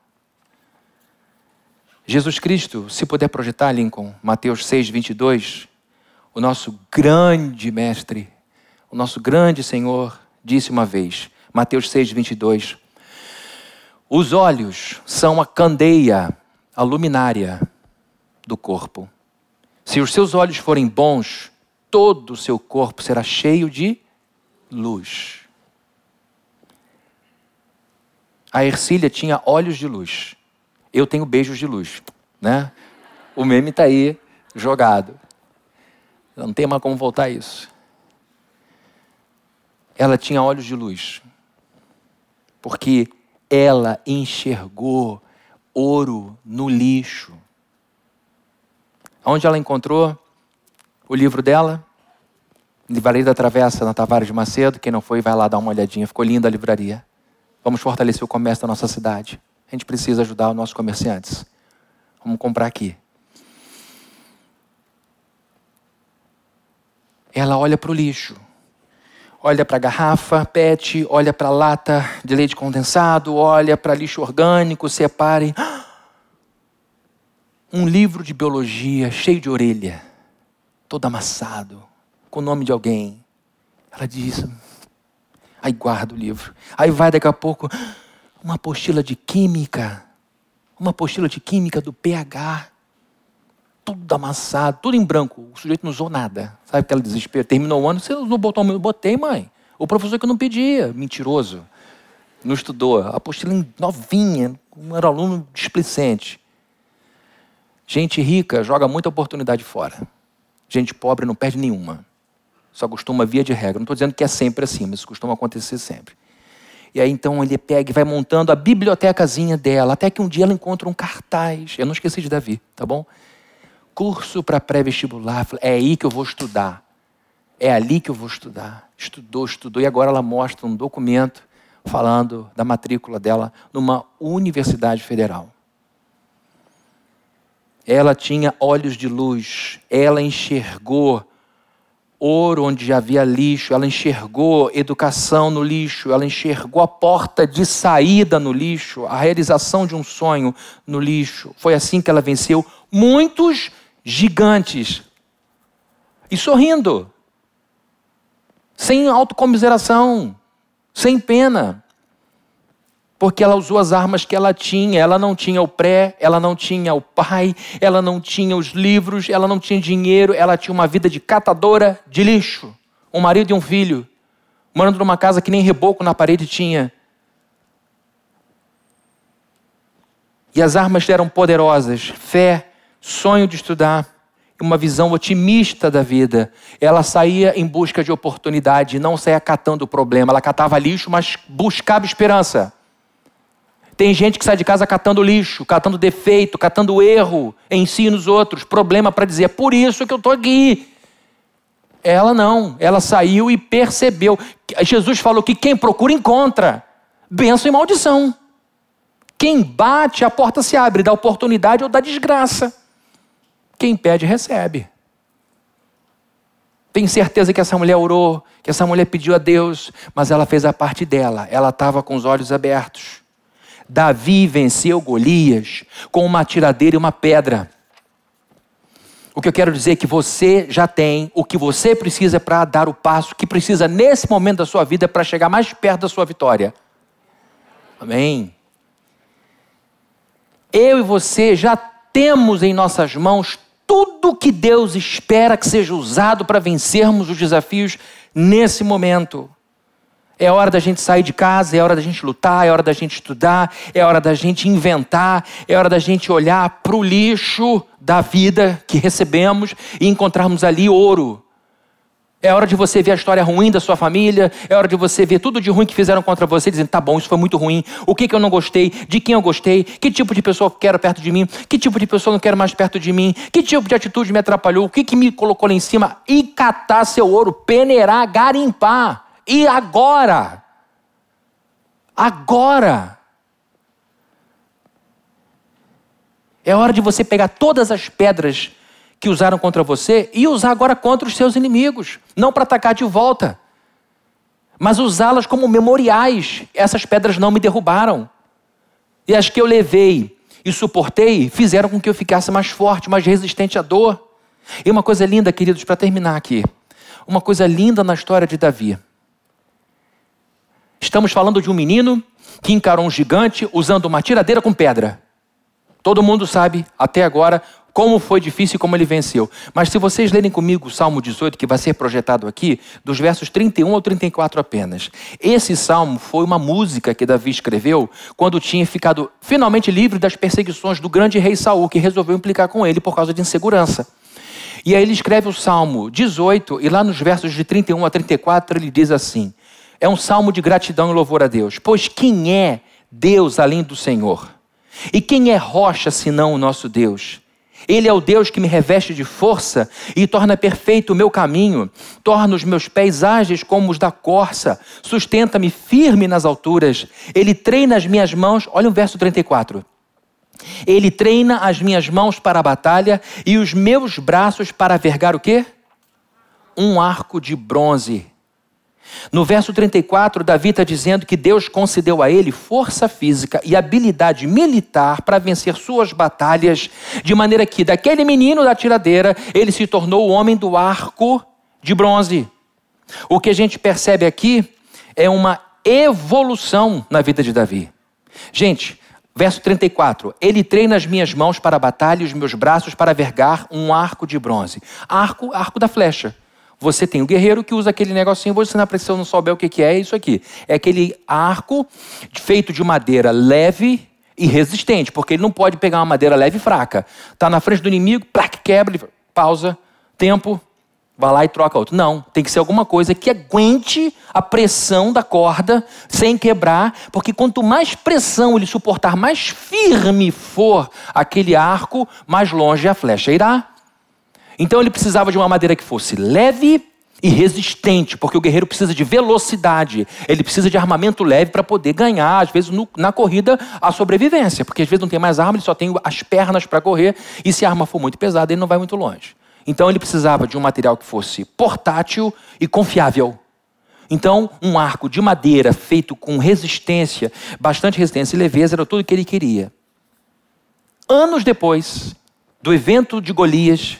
Jesus Cristo, se puder projetar, Lincoln, Mateus 6, 22, o nosso grande mestre, o nosso grande Senhor, disse uma vez, Mateus 6, 22, os olhos são a candeia, a luminária do corpo. Se os seus olhos forem bons, todo o seu corpo será cheio de luz. A Ercília tinha olhos de luz eu tenho beijos de luz, né? O meme está aí jogado. Não tem mais como voltar isso. Ela tinha olhos de luz, porque ela enxergou ouro no lixo. Onde ela encontrou o livro dela? Livraria da Travessa, na Tavares de Macedo. Quem não foi, vai lá dar uma olhadinha. Ficou linda a livraria. Vamos fortalecer o comércio da nossa cidade. A gente precisa ajudar os nossos comerciantes. Vamos comprar aqui. Ela olha para o lixo, olha para a garrafa PET, olha para a lata de leite condensado, olha para lixo orgânico, separa e... Um livro de biologia cheio de orelha, todo amassado, com o nome de alguém. Ela diz, aí guarda o livro. Aí vai daqui a pouco, uma apostila de química, uma apostila de química do pH, tudo amassado, tudo em branco. O sujeito não usou nada. Sabe aquele desespero? Terminou o ano, você usou o botão, eu botei, mãe. O professor que não pedia, mentiroso. Não estudou. A apostila novinha, um era aluno displicente. Gente rica joga muita oportunidade fora. Gente pobre não perde nenhuma. Só costuma via de regra. Não estou dizendo que é sempre assim, mas costuma acontecer sempre. E aí então ele pega e vai montando a bibliotecazinha dela, até que um dia ela encontra um cartaz. Eu não esqueci de Davi, tá bom? Curso para pré-vestibular. É aí que eu vou estudar. É ali que eu vou estudar. Estudou, estudou, e agora ela mostra um documento falando da matrícula dela numa universidade federal. Ela tinha olhos de luz, ela enxergou ouro onde havia lixo, ela enxergou educação no lixo, ela enxergou a porta de saída no lixo, a realização de um sonho no lixo. Foi assim que ela venceu muitos gigantes. E sorrindo. sem autocomiseração, sem pena. Porque ela usou as armas que ela tinha. Ela não tinha o pré, ela não tinha o pai, ela não tinha os livros, ela não tinha dinheiro, ela tinha uma vida de catadora de lixo. Um marido e um filho, morando numa casa que nem reboco na parede tinha. E as armas eram poderosas: fé, sonho de estudar, uma visão otimista da vida. Ela saía em busca de oportunidade, não saía catando o problema. Ela catava lixo, mas buscava esperança. Tem gente que sai de casa catando lixo, catando defeito, catando erro em si e nos outros, problema para dizer, é por isso que eu estou aqui. Ela não, ela saiu e percebeu. Jesus falou que quem procura encontra. Benção e maldição. Quem bate, a porta se abre, da oportunidade ou da desgraça. Quem pede, recebe. Tenho certeza que essa mulher orou, que essa mulher pediu a Deus, mas ela fez a parte dela. Ela estava com os olhos abertos. Davi venceu Golias com uma tiradeira e uma pedra. O que eu quero dizer é que você já tem o que você precisa para dar o passo que precisa nesse momento da sua vida para chegar mais perto da sua vitória. Amém. Eu e você já temos em nossas mãos tudo que Deus espera que seja usado para vencermos os desafios nesse momento. É hora da gente sair de casa, é hora da gente lutar, é hora da gente estudar, é hora da gente inventar, é hora da gente olhar para o lixo da vida que recebemos e encontrarmos ali ouro. É hora de você ver a história ruim da sua família, é hora de você ver tudo de ruim que fizeram contra você, dizendo: tá bom, isso foi muito ruim, o que, que eu não gostei, de quem eu gostei, que tipo de pessoa quero perto de mim, que tipo de pessoa não quero mais perto de mim, que tipo de atitude me atrapalhou, o que, que me colocou lá em cima, e catar seu ouro, peneirar, garimpar. E agora? Agora. É hora de você pegar todas as pedras que usaram contra você e usar agora contra os seus inimigos. Não para atacar de volta, mas usá-las como memoriais. Essas pedras não me derrubaram. E as que eu levei e suportei fizeram com que eu ficasse mais forte, mais resistente à dor. E uma coisa linda, queridos, para terminar aqui. Uma coisa linda na história de Davi. Estamos falando de um menino que encarou um gigante usando uma tiradeira com pedra. Todo mundo sabe, até agora, como foi difícil e como ele venceu. Mas se vocês lerem comigo o Salmo 18, que vai ser projetado aqui, dos versos 31 ao 34 apenas. Esse salmo foi uma música que Davi escreveu quando tinha ficado finalmente livre das perseguições do grande rei Saul, que resolveu implicar com ele por causa de insegurança. E aí ele escreve o Salmo 18, e lá nos versos de 31 a 34 ele diz assim: é um salmo de gratidão e louvor a Deus. Pois quem é Deus além do Senhor? E quem é rocha senão o nosso Deus? Ele é o Deus que me reveste de força e torna perfeito o meu caminho, torna os meus pés ágeis como os da corça, sustenta-me firme nas alturas. Ele treina as minhas mãos, olha o verso 34. Ele treina as minhas mãos para a batalha e os meus braços para vergar o quê? Um arco de bronze. No verso 34, Davi está dizendo que Deus concedeu a ele força física e habilidade militar para vencer suas batalhas, de maneira que daquele menino da tiradeira, ele se tornou o homem do arco de bronze. O que a gente percebe aqui é uma evolução na vida de Davi. Gente, verso 34: Ele treina as minhas mãos para a batalha e os meus braços para vergar um arco de bronze. Arco, arco da flecha. Você tem o guerreiro que usa aquele negocinho, vou ensinar para você não souber o que, é, é isso aqui. É aquele arco feito de madeira leve e resistente, porque ele não pode pegar uma madeira leve e fraca. Está na frente do inimigo, plac, quebra, pausa, tempo, vai lá e troca outro. Não, tem que ser alguma coisa que aguente a pressão da corda sem quebrar, porque quanto mais pressão ele suportar, mais firme for aquele arco, mais longe a flecha irá. Então ele precisava de uma madeira que fosse leve e resistente, porque o guerreiro precisa de velocidade, ele precisa de armamento leve para poder ganhar, às vezes no, na corrida, a sobrevivência, porque às vezes não tem mais arma, ele só tem as pernas para correr, e se a arma for muito pesada, ele não vai muito longe. Então ele precisava de um material que fosse portátil e confiável. Então, um arco de madeira feito com resistência, bastante resistência e leveza, era tudo o que ele queria. Anos depois do evento de Golias,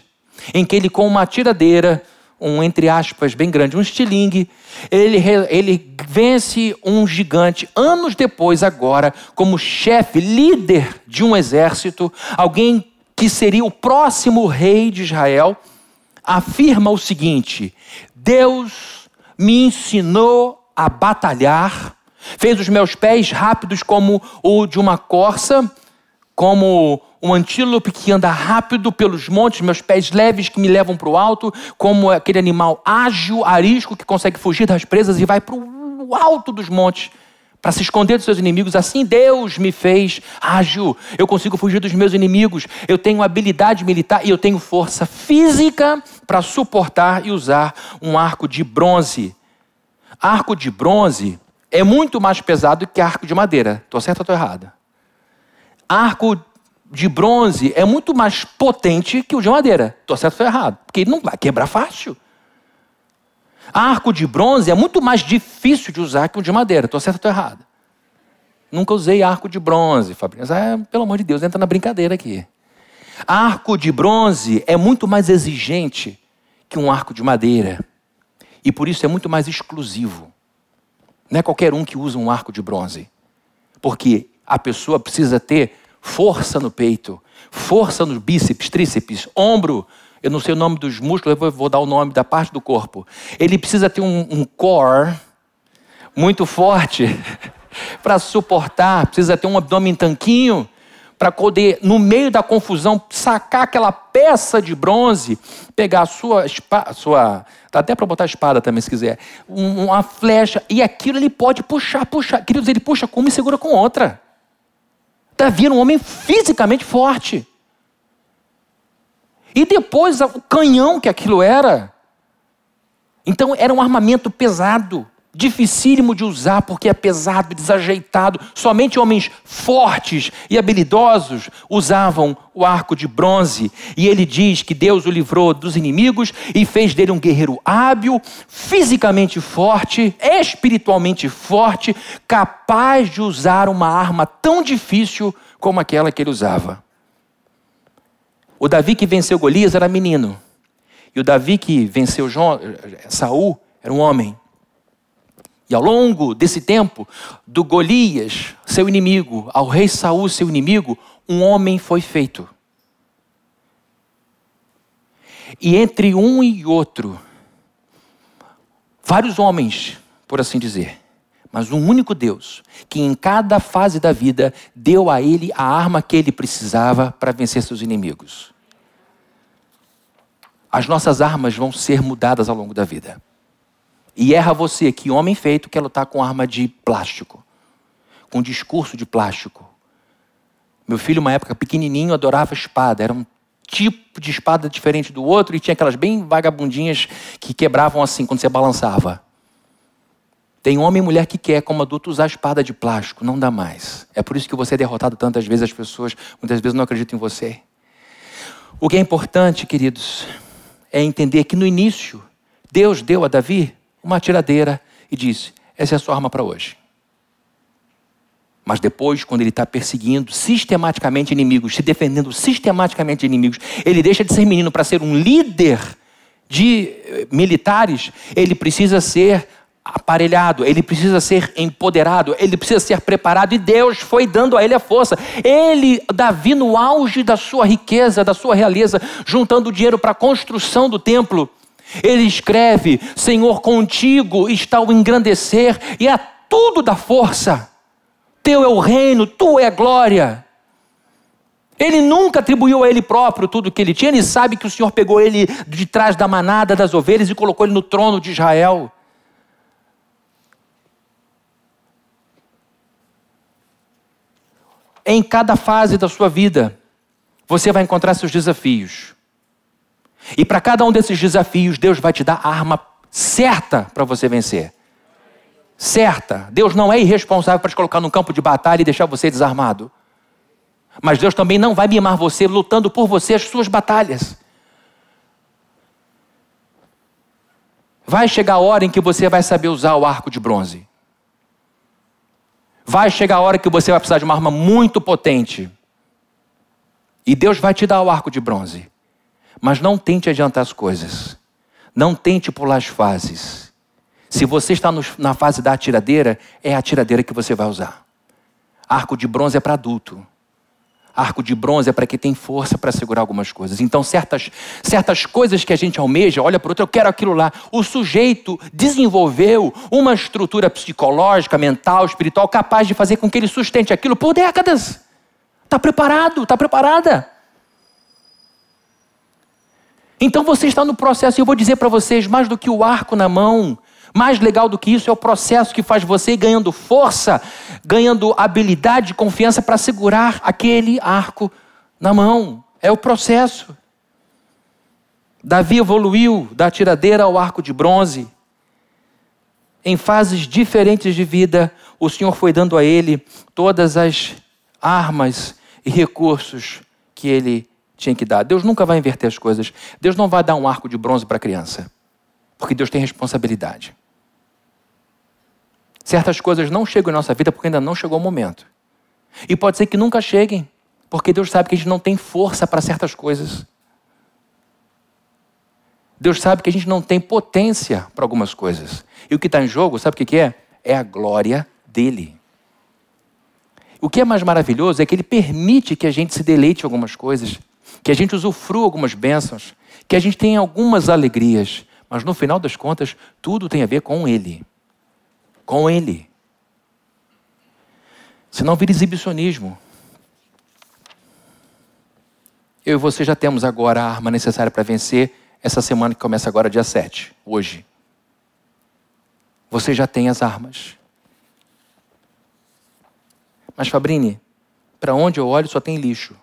em que ele, com uma tiradeira, um entre aspas bem grande, um estilingue. Ele, ele vence um gigante anos depois, agora, como chefe, líder de um exército, alguém que seria o próximo rei de Israel, afirma o seguinte: Deus me ensinou a batalhar, fez os meus pés rápidos como o de uma corça, como um antílope que anda rápido pelos montes, meus pés leves que me levam para o alto, como aquele animal ágil, arisco que consegue fugir das presas e vai para o alto dos montes para se esconder dos seus inimigos. Assim Deus me fez ágil. Eu consigo fugir dos meus inimigos. Eu tenho habilidade militar e eu tenho força física para suportar e usar um arco de bronze. Arco de bronze é muito mais pesado que arco de madeira. Estou certo ou estou errado? Arco de bronze é muito mais potente que o de madeira. Estou certo ou errado? Porque ele não vai quebrar fácil. Arco de bronze é muito mais difícil de usar que o de madeira. Estou certo ou errado? Nunca usei arco de bronze, Fabrício. Ah, pelo amor de Deus, entra na brincadeira aqui. Arco de bronze é muito mais exigente que um arco de madeira. E por isso é muito mais exclusivo. Não é qualquer um que usa um arco de bronze. Porque a pessoa precisa ter força no peito, força nos bíceps, tríceps, ombro. Eu não sei o nome dos músculos, eu vou dar o nome da parte do corpo. Ele precisa ter um, um core muito forte para suportar, precisa ter um abdômen tanquinho para poder, no meio da confusão, sacar aquela peça de bronze, pegar a sua espada, sua, dá até para botar a espada também se quiser, uma flecha, e aquilo ele pode puxar, puxar. Queridos, ele puxa com uma e segura com outra. Davi era um homem fisicamente forte. E depois o canhão que aquilo era. Então era um armamento pesado dificílimo de usar porque é pesado, desajeitado. Somente homens fortes e habilidosos usavam o arco de bronze. E ele diz que Deus o livrou dos inimigos e fez dele um guerreiro hábil, fisicamente forte, espiritualmente forte, capaz de usar uma arma tão difícil como aquela que ele usava. O Davi que venceu Golias era menino. E o Davi que venceu João, Saul era um homem. E ao longo desse tempo, do Golias, seu inimigo, ao rei Saul, seu inimigo, um homem foi feito. E entre um e outro, vários homens, por assim dizer, mas um único Deus, que em cada fase da vida deu a ele a arma que ele precisava para vencer seus inimigos. As nossas armas vão ser mudadas ao longo da vida. E erra você, que homem feito quer lutar com arma de plástico, com discurso de plástico. Meu filho, uma época pequenininho, adorava espada. Era um tipo de espada diferente do outro e tinha aquelas bem vagabundinhas que quebravam assim quando você balançava. Tem homem e mulher que quer, como adulto, usar espada de plástico. Não dá mais. É por isso que você é derrotado tantas vezes. As pessoas muitas vezes não acreditam em você. O que é importante, queridos, é entender que no início, Deus deu a Davi uma tiradeira e disse: Essa é a sua arma para hoje. Mas depois, quando ele está perseguindo sistematicamente inimigos, se defendendo sistematicamente de inimigos, ele deixa de ser menino para ser um líder de eh, militares, ele precisa ser aparelhado, ele precisa ser empoderado, ele precisa ser preparado e Deus foi dando a ele a força. Ele, Davi, no auge da sua riqueza, da sua realeza, juntando dinheiro para a construção do templo, ele escreve: Senhor, contigo está o engrandecer e a tudo da força. Teu é o reino, tu é a glória. Ele nunca atribuiu a ele próprio tudo o que ele tinha, ele sabe que o Senhor pegou ele de trás da manada das ovelhas e colocou ele no trono de Israel. Em cada fase da sua vida, você vai encontrar seus desafios. E para cada um desses desafios, Deus vai te dar a arma certa para você vencer. Certa. Deus não é irresponsável para te colocar no campo de batalha e deixar você desarmado. Mas Deus também não vai mimar você lutando por você as suas batalhas. Vai chegar a hora em que você vai saber usar o arco de bronze. Vai chegar a hora que você vai precisar de uma arma muito potente. E Deus vai te dar o arco de bronze. Mas não tente adiantar as coisas. Não tente pular as fases. Se você está no, na fase da atiradeira, é a atiradeira que você vai usar. Arco de bronze é para adulto. Arco de bronze é para quem tem força para segurar algumas coisas. Então, certas, certas coisas que a gente almeja, olha para outro, eu quero aquilo lá. O sujeito desenvolveu uma estrutura psicológica, mental, espiritual, capaz de fazer com que ele sustente aquilo por décadas. Está preparado, está preparada. Então você está no processo, e eu vou dizer para vocês, mais do que o arco na mão, mais legal do que isso é o processo que faz você ganhando força, ganhando habilidade, confiança para segurar aquele arco na mão. É o processo. Davi evoluiu da tiradeira ao arco de bronze. Em fases diferentes de vida, o Senhor foi dando a ele todas as armas e recursos que ele tinha que dar. Deus nunca vai inverter as coisas. Deus não vai dar um arco de bronze para a criança. Porque Deus tem responsabilidade. Certas coisas não chegam em nossa vida porque ainda não chegou o momento. E pode ser que nunca cheguem, porque Deus sabe que a gente não tem força para certas coisas. Deus sabe que a gente não tem potência para algumas coisas. E o que está em jogo, sabe o que é? É a glória dele. O que é mais maravilhoso é que ele permite que a gente se deleite em algumas coisas que a gente usufrua algumas bênçãos, que a gente tenha algumas alegrias, mas no final das contas, tudo tem a ver com Ele. Com Ele. Senão vira exibicionismo. Eu e você já temos agora a arma necessária para vencer essa semana que começa agora, dia 7, hoje. Você já tem as armas. Mas, Fabrini, para onde eu olho só tem lixo.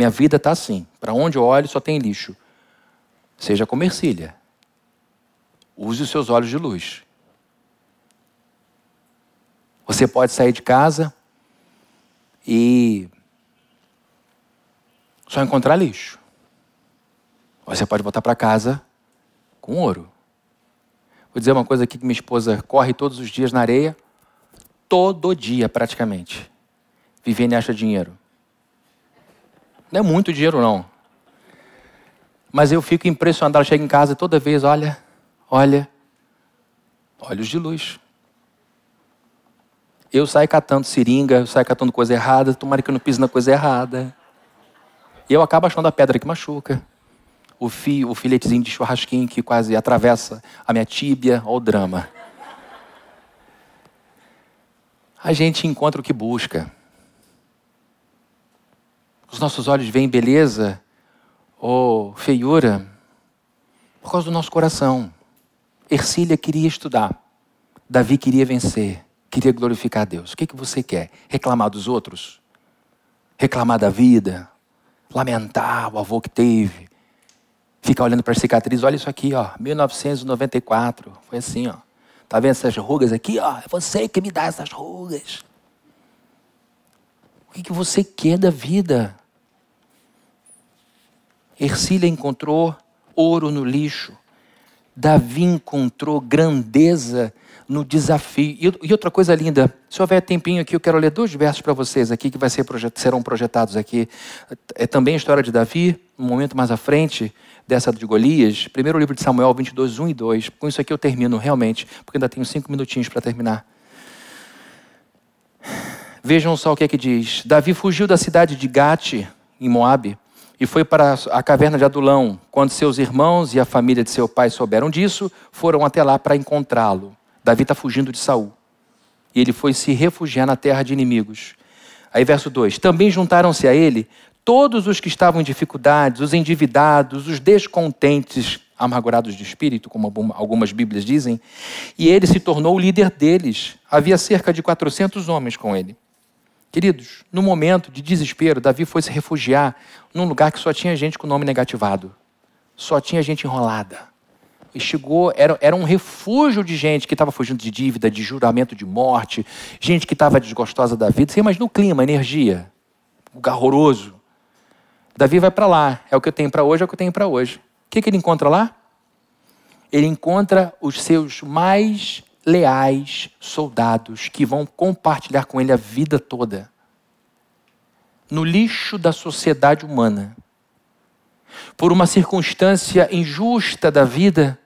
Minha vida está assim. Para onde eu olho só tem lixo. Seja comercilha. Use os seus olhos de luz. Você pode sair de casa e só encontrar lixo. Você pode voltar para casa com ouro. Vou dizer uma coisa aqui que minha esposa corre todos os dias na areia, todo dia praticamente. Vivendo e acha dinheiro. Não é muito dinheiro, não. Mas eu fico impressionado. Ela chega em casa toda vez, olha, olha, olhos de luz. Eu saio catando seringa, eu saio catando coisa errada, tomara que eu não pise na coisa errada. E eu acabo achando a pedra que machuca. O, fio, o filetezinho de churrasquinho que quase atravessa a minha tíbia, olha o drama. A gente encontra o que busca. Os nossos olhos veem beleza ou feiura por causa do nosso coração. Ercília queria estudar. Davi queria vencer. Queria glorificar a Deus. O que, que você quer? Reclamar dos outros? Reclamar da vida? Lamentar o avô que teve? Ficar olhando para a cicatriz? Olha isso aqui, ó. 1994. Foi assim, ó. Tá vendo essas rugas aqui? Ó, é você que me dá essas rugas. O que, que você quer da vida? Ercília encontrou ouro no lixo. Davi encontrou grandeza no desafio. E outra coisa linda, se houver tempinho aqui, eu quero ler dois versos para vocês aqui que vai ser projet serão projetados aqui. É também a história de Davi, um momento mais à frente dessa de Golias. Primeiro livro de Samuel 22, 1 e 2. Com isso aqui eu termino realmente, porque ainda tenho cinco minutinhos para terminar. Vejam só o que é que diz. Davi fugiu da cidade de Gate, em Moabe, e foi para a caverna de Adulão. Quando seus irmãos e a família de seu pai souberam disso, foram até lá para encontrá-lo. Davi está fugindo de Saul. E ele foi se refugiar na terra de inimigos. Aí, verso 2: Também juntaram-se a ele todos os que estavam em dificuldades, os endividados, os descontentes, amargurados de espírito, como algumas Bíblias dizem, e ele se tornou o líder deles. Havia cerca de 400 homens com ele. Queridos, no momento de desespero, Davi foi se refugiar num lugar que só tinha gente com nome negativado. Só tinha gente enrolada. E chegou, era, era um refúgio de gente que estava fugindo de dívida, de juramento de morte, gente que estava desgostosa da vida. Você imagina o clima, a energia, o garroroso. Davi vai para lá. É o que eu tenho para hoje, é o que eu tenho para hoje. O que, que ele encontra lá? Ele encontra os seus mais leais soldados que vão compartilhar com ele a vida toda. No lixo da sociedade humana. por uma circunstância injusta da vida,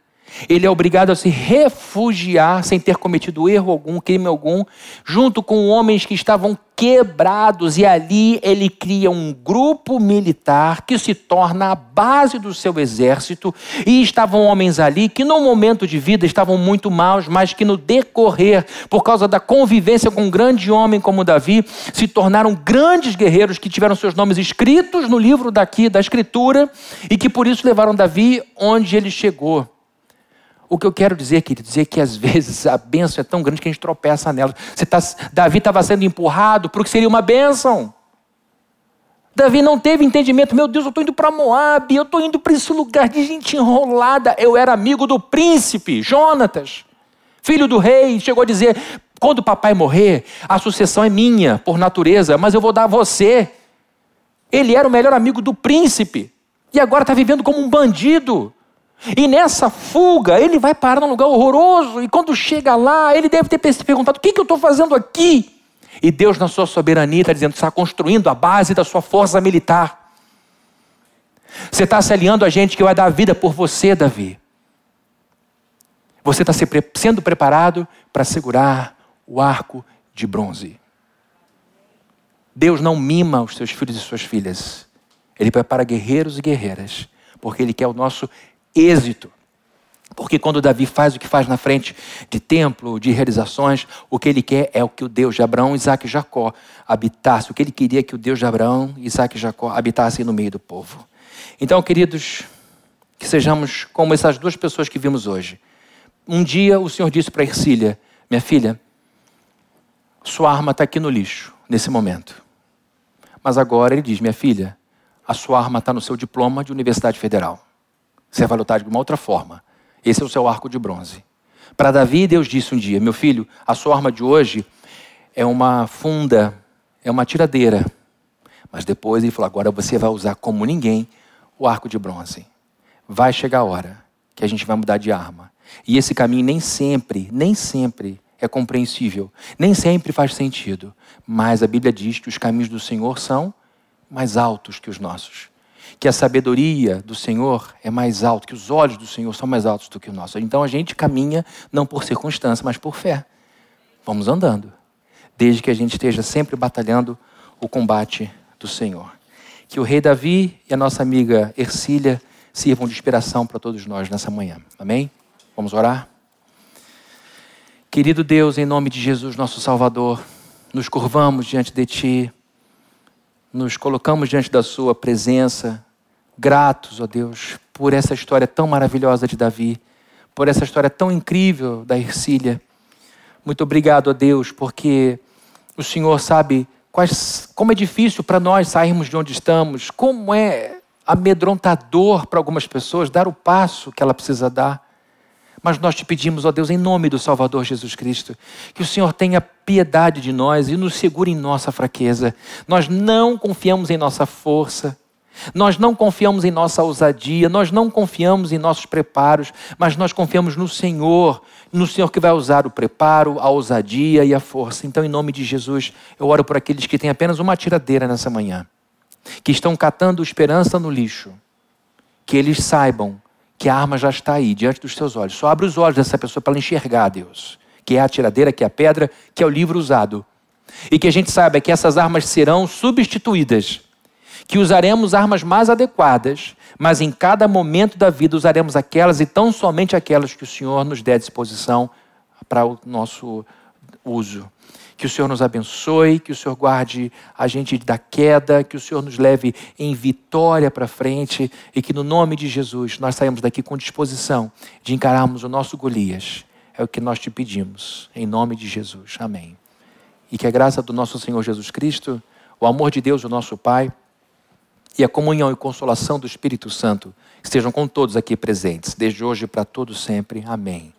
ele é obrigado a se refugiar sem ter cometido erro algum, crime algum, junto com homens que estavam quebrados, e ali ele cria um grupo militar que se torna a base do seu exército, e estavam homens ali que no momento de vida estavam muito maus, mas que no decorrer, por causa da convivência com um grande homem como Davi, se tornaram grandes guerreiros que tiveram seus nomes escritos no livro daqui da escritura e que por isso levaram Davi onde ele chegou. O que eu quero dizer, querido, dizer que às vezes a bênção é tão grande que a gente tropeça nela. Tá, Davi estava sendo empurrado para o que seria uma bênção. Davi não teve entendimento. Meu Deus, eu estou indo para Moab, eu estou indo para esse lugar de gente enrolada. Eu era amigo do príncipe, Jonatas, filho do rei. Chegou a dizer: quando o papai morrer, a sucessão é minha, por natureza, mas eu vou dar a você. Ele era o melhor amigo do príncipe. E agora está vivendo como um bandido. E nessa fuga, ele vai parar num lugar horroroso. E quando chega lá, ele deve ter perguntado: o que, que eu estou fazendo aqui? E Deus, na sua soberania, está dizendo: está construindo a base da sua força militar. Você está se aliando a gente que vai dar a vida por você, Davi. Você está sendo preparado para segurar o arco de bronze. Deus não mima os seus filhos e suas filhas. Ele prepara guerreiros e guerreiras, porque Ele quer o nosso êxito. Porque quando Davi faz o que faz na frente de templo, de realizações, o que ele quer é o que o Deus de Abraão, Isaac e Jacó habitasse. O que ele queria é que o Deus de Abraão, Isaac e Jacó habitassem no meio do povo. Então, queridos, que sejamos como essas duas pessoas que vimos hoje. Um dia o Senhor disse para Ercília: Minha filha, sua arma está aqui no lixo, nesse momento. Mas agora ele diz: Minha filha, a sua arma está no seu diploma de Universidade Federal. Você vai lutar de uma outra forma. Esse é o seu arco de bronze. Para Davi, Deus disse um dia: Meu filho, a sua arma de hoje é uma funda, é uma tiradeira. Mas depois ele falou: Agora você vai usar como ninguém o arco de bronze. Vai chegar a hora que a gente vai mudar de arma. E esse caminho nem sempre, nem sempre é compreensível, nem sempre faz sentido. Mas a Bíblia diz que os caminhos do Senhor são mais altos que os nossos que a sabedoria do Senhor é mais alta, que os olhos do Senhor são mais altos do que o nosso. Então a gente caminha não por circunstância, mas por fé. Vamos andando, desde que a gente esteja sempre batalhando o combate do Senhor. Que o rei Davi e a nossa amiga Ercília sirvam de inspiração para todos nós nessa manhã. Amém? Vamos orar? Querido Deus, em nome de Jesus, nosso Salvador, nos curvamos diante de Ti nos colocamos diante da Sua presença, gratos, ó Deus, por essa história tão maravilhosa de Davi, por essa história tão incrível da Ercília. Muito obrigado, ó Deus, porque o Senhor sabe quais, como é difícil para nós sairmos de onde estamos, como é amedrontador para algumas pessoas dar o passo que ela precisa dar. Mas nós te pedimos, ó Deus, em nome do Salvador Jesus Cristo, que o Senhor tenha piedade de nós e nos segure em nossa fraqueza. Nós não confiamos em nossa força, nós não confiamos em nossa ousadia, nós não confiamos em nossos preparos, mas nós confiamos no Senhor, no Senhor que vai usar o preparo, a ousadia e a força. Então, em nome de Jesus, eu oro por aqueles que têm apenas uma tiradeira nessa manhã, que estão catando esperança no lixo, que eles saibam que a arma já está aí, diante dos seus olhos. Só abre os olhos dessa pessoa para ela enxergar Deus, que é a tiradeira, que é a pedra, que é o livro usado. E que a gente saiba que essas armas serão substituídas, que usaremos armas mais adequadas, mas em cada momento da vida usaremos aquelas e tão somente aquelas que o Senhor nos der disposição para o nosso uso. Que o Senhor nos abençoe, que o Senhor guarde a gente da queda, que o Senhor nos leve em vitória para frente e que no nome de Jesus nós saímos daqui com disposição de encararmos o nosso Golias. É o que nós te pedimos, em nome de Jesus. Amém. E que a graça do nosso Senhor Jesus Cristo, o amor de Deus, o nosso Pai, e a comunhão e consolação do Espírito Santo estejam com todos aqui presentes, desde hoje para todos sempre. Amém.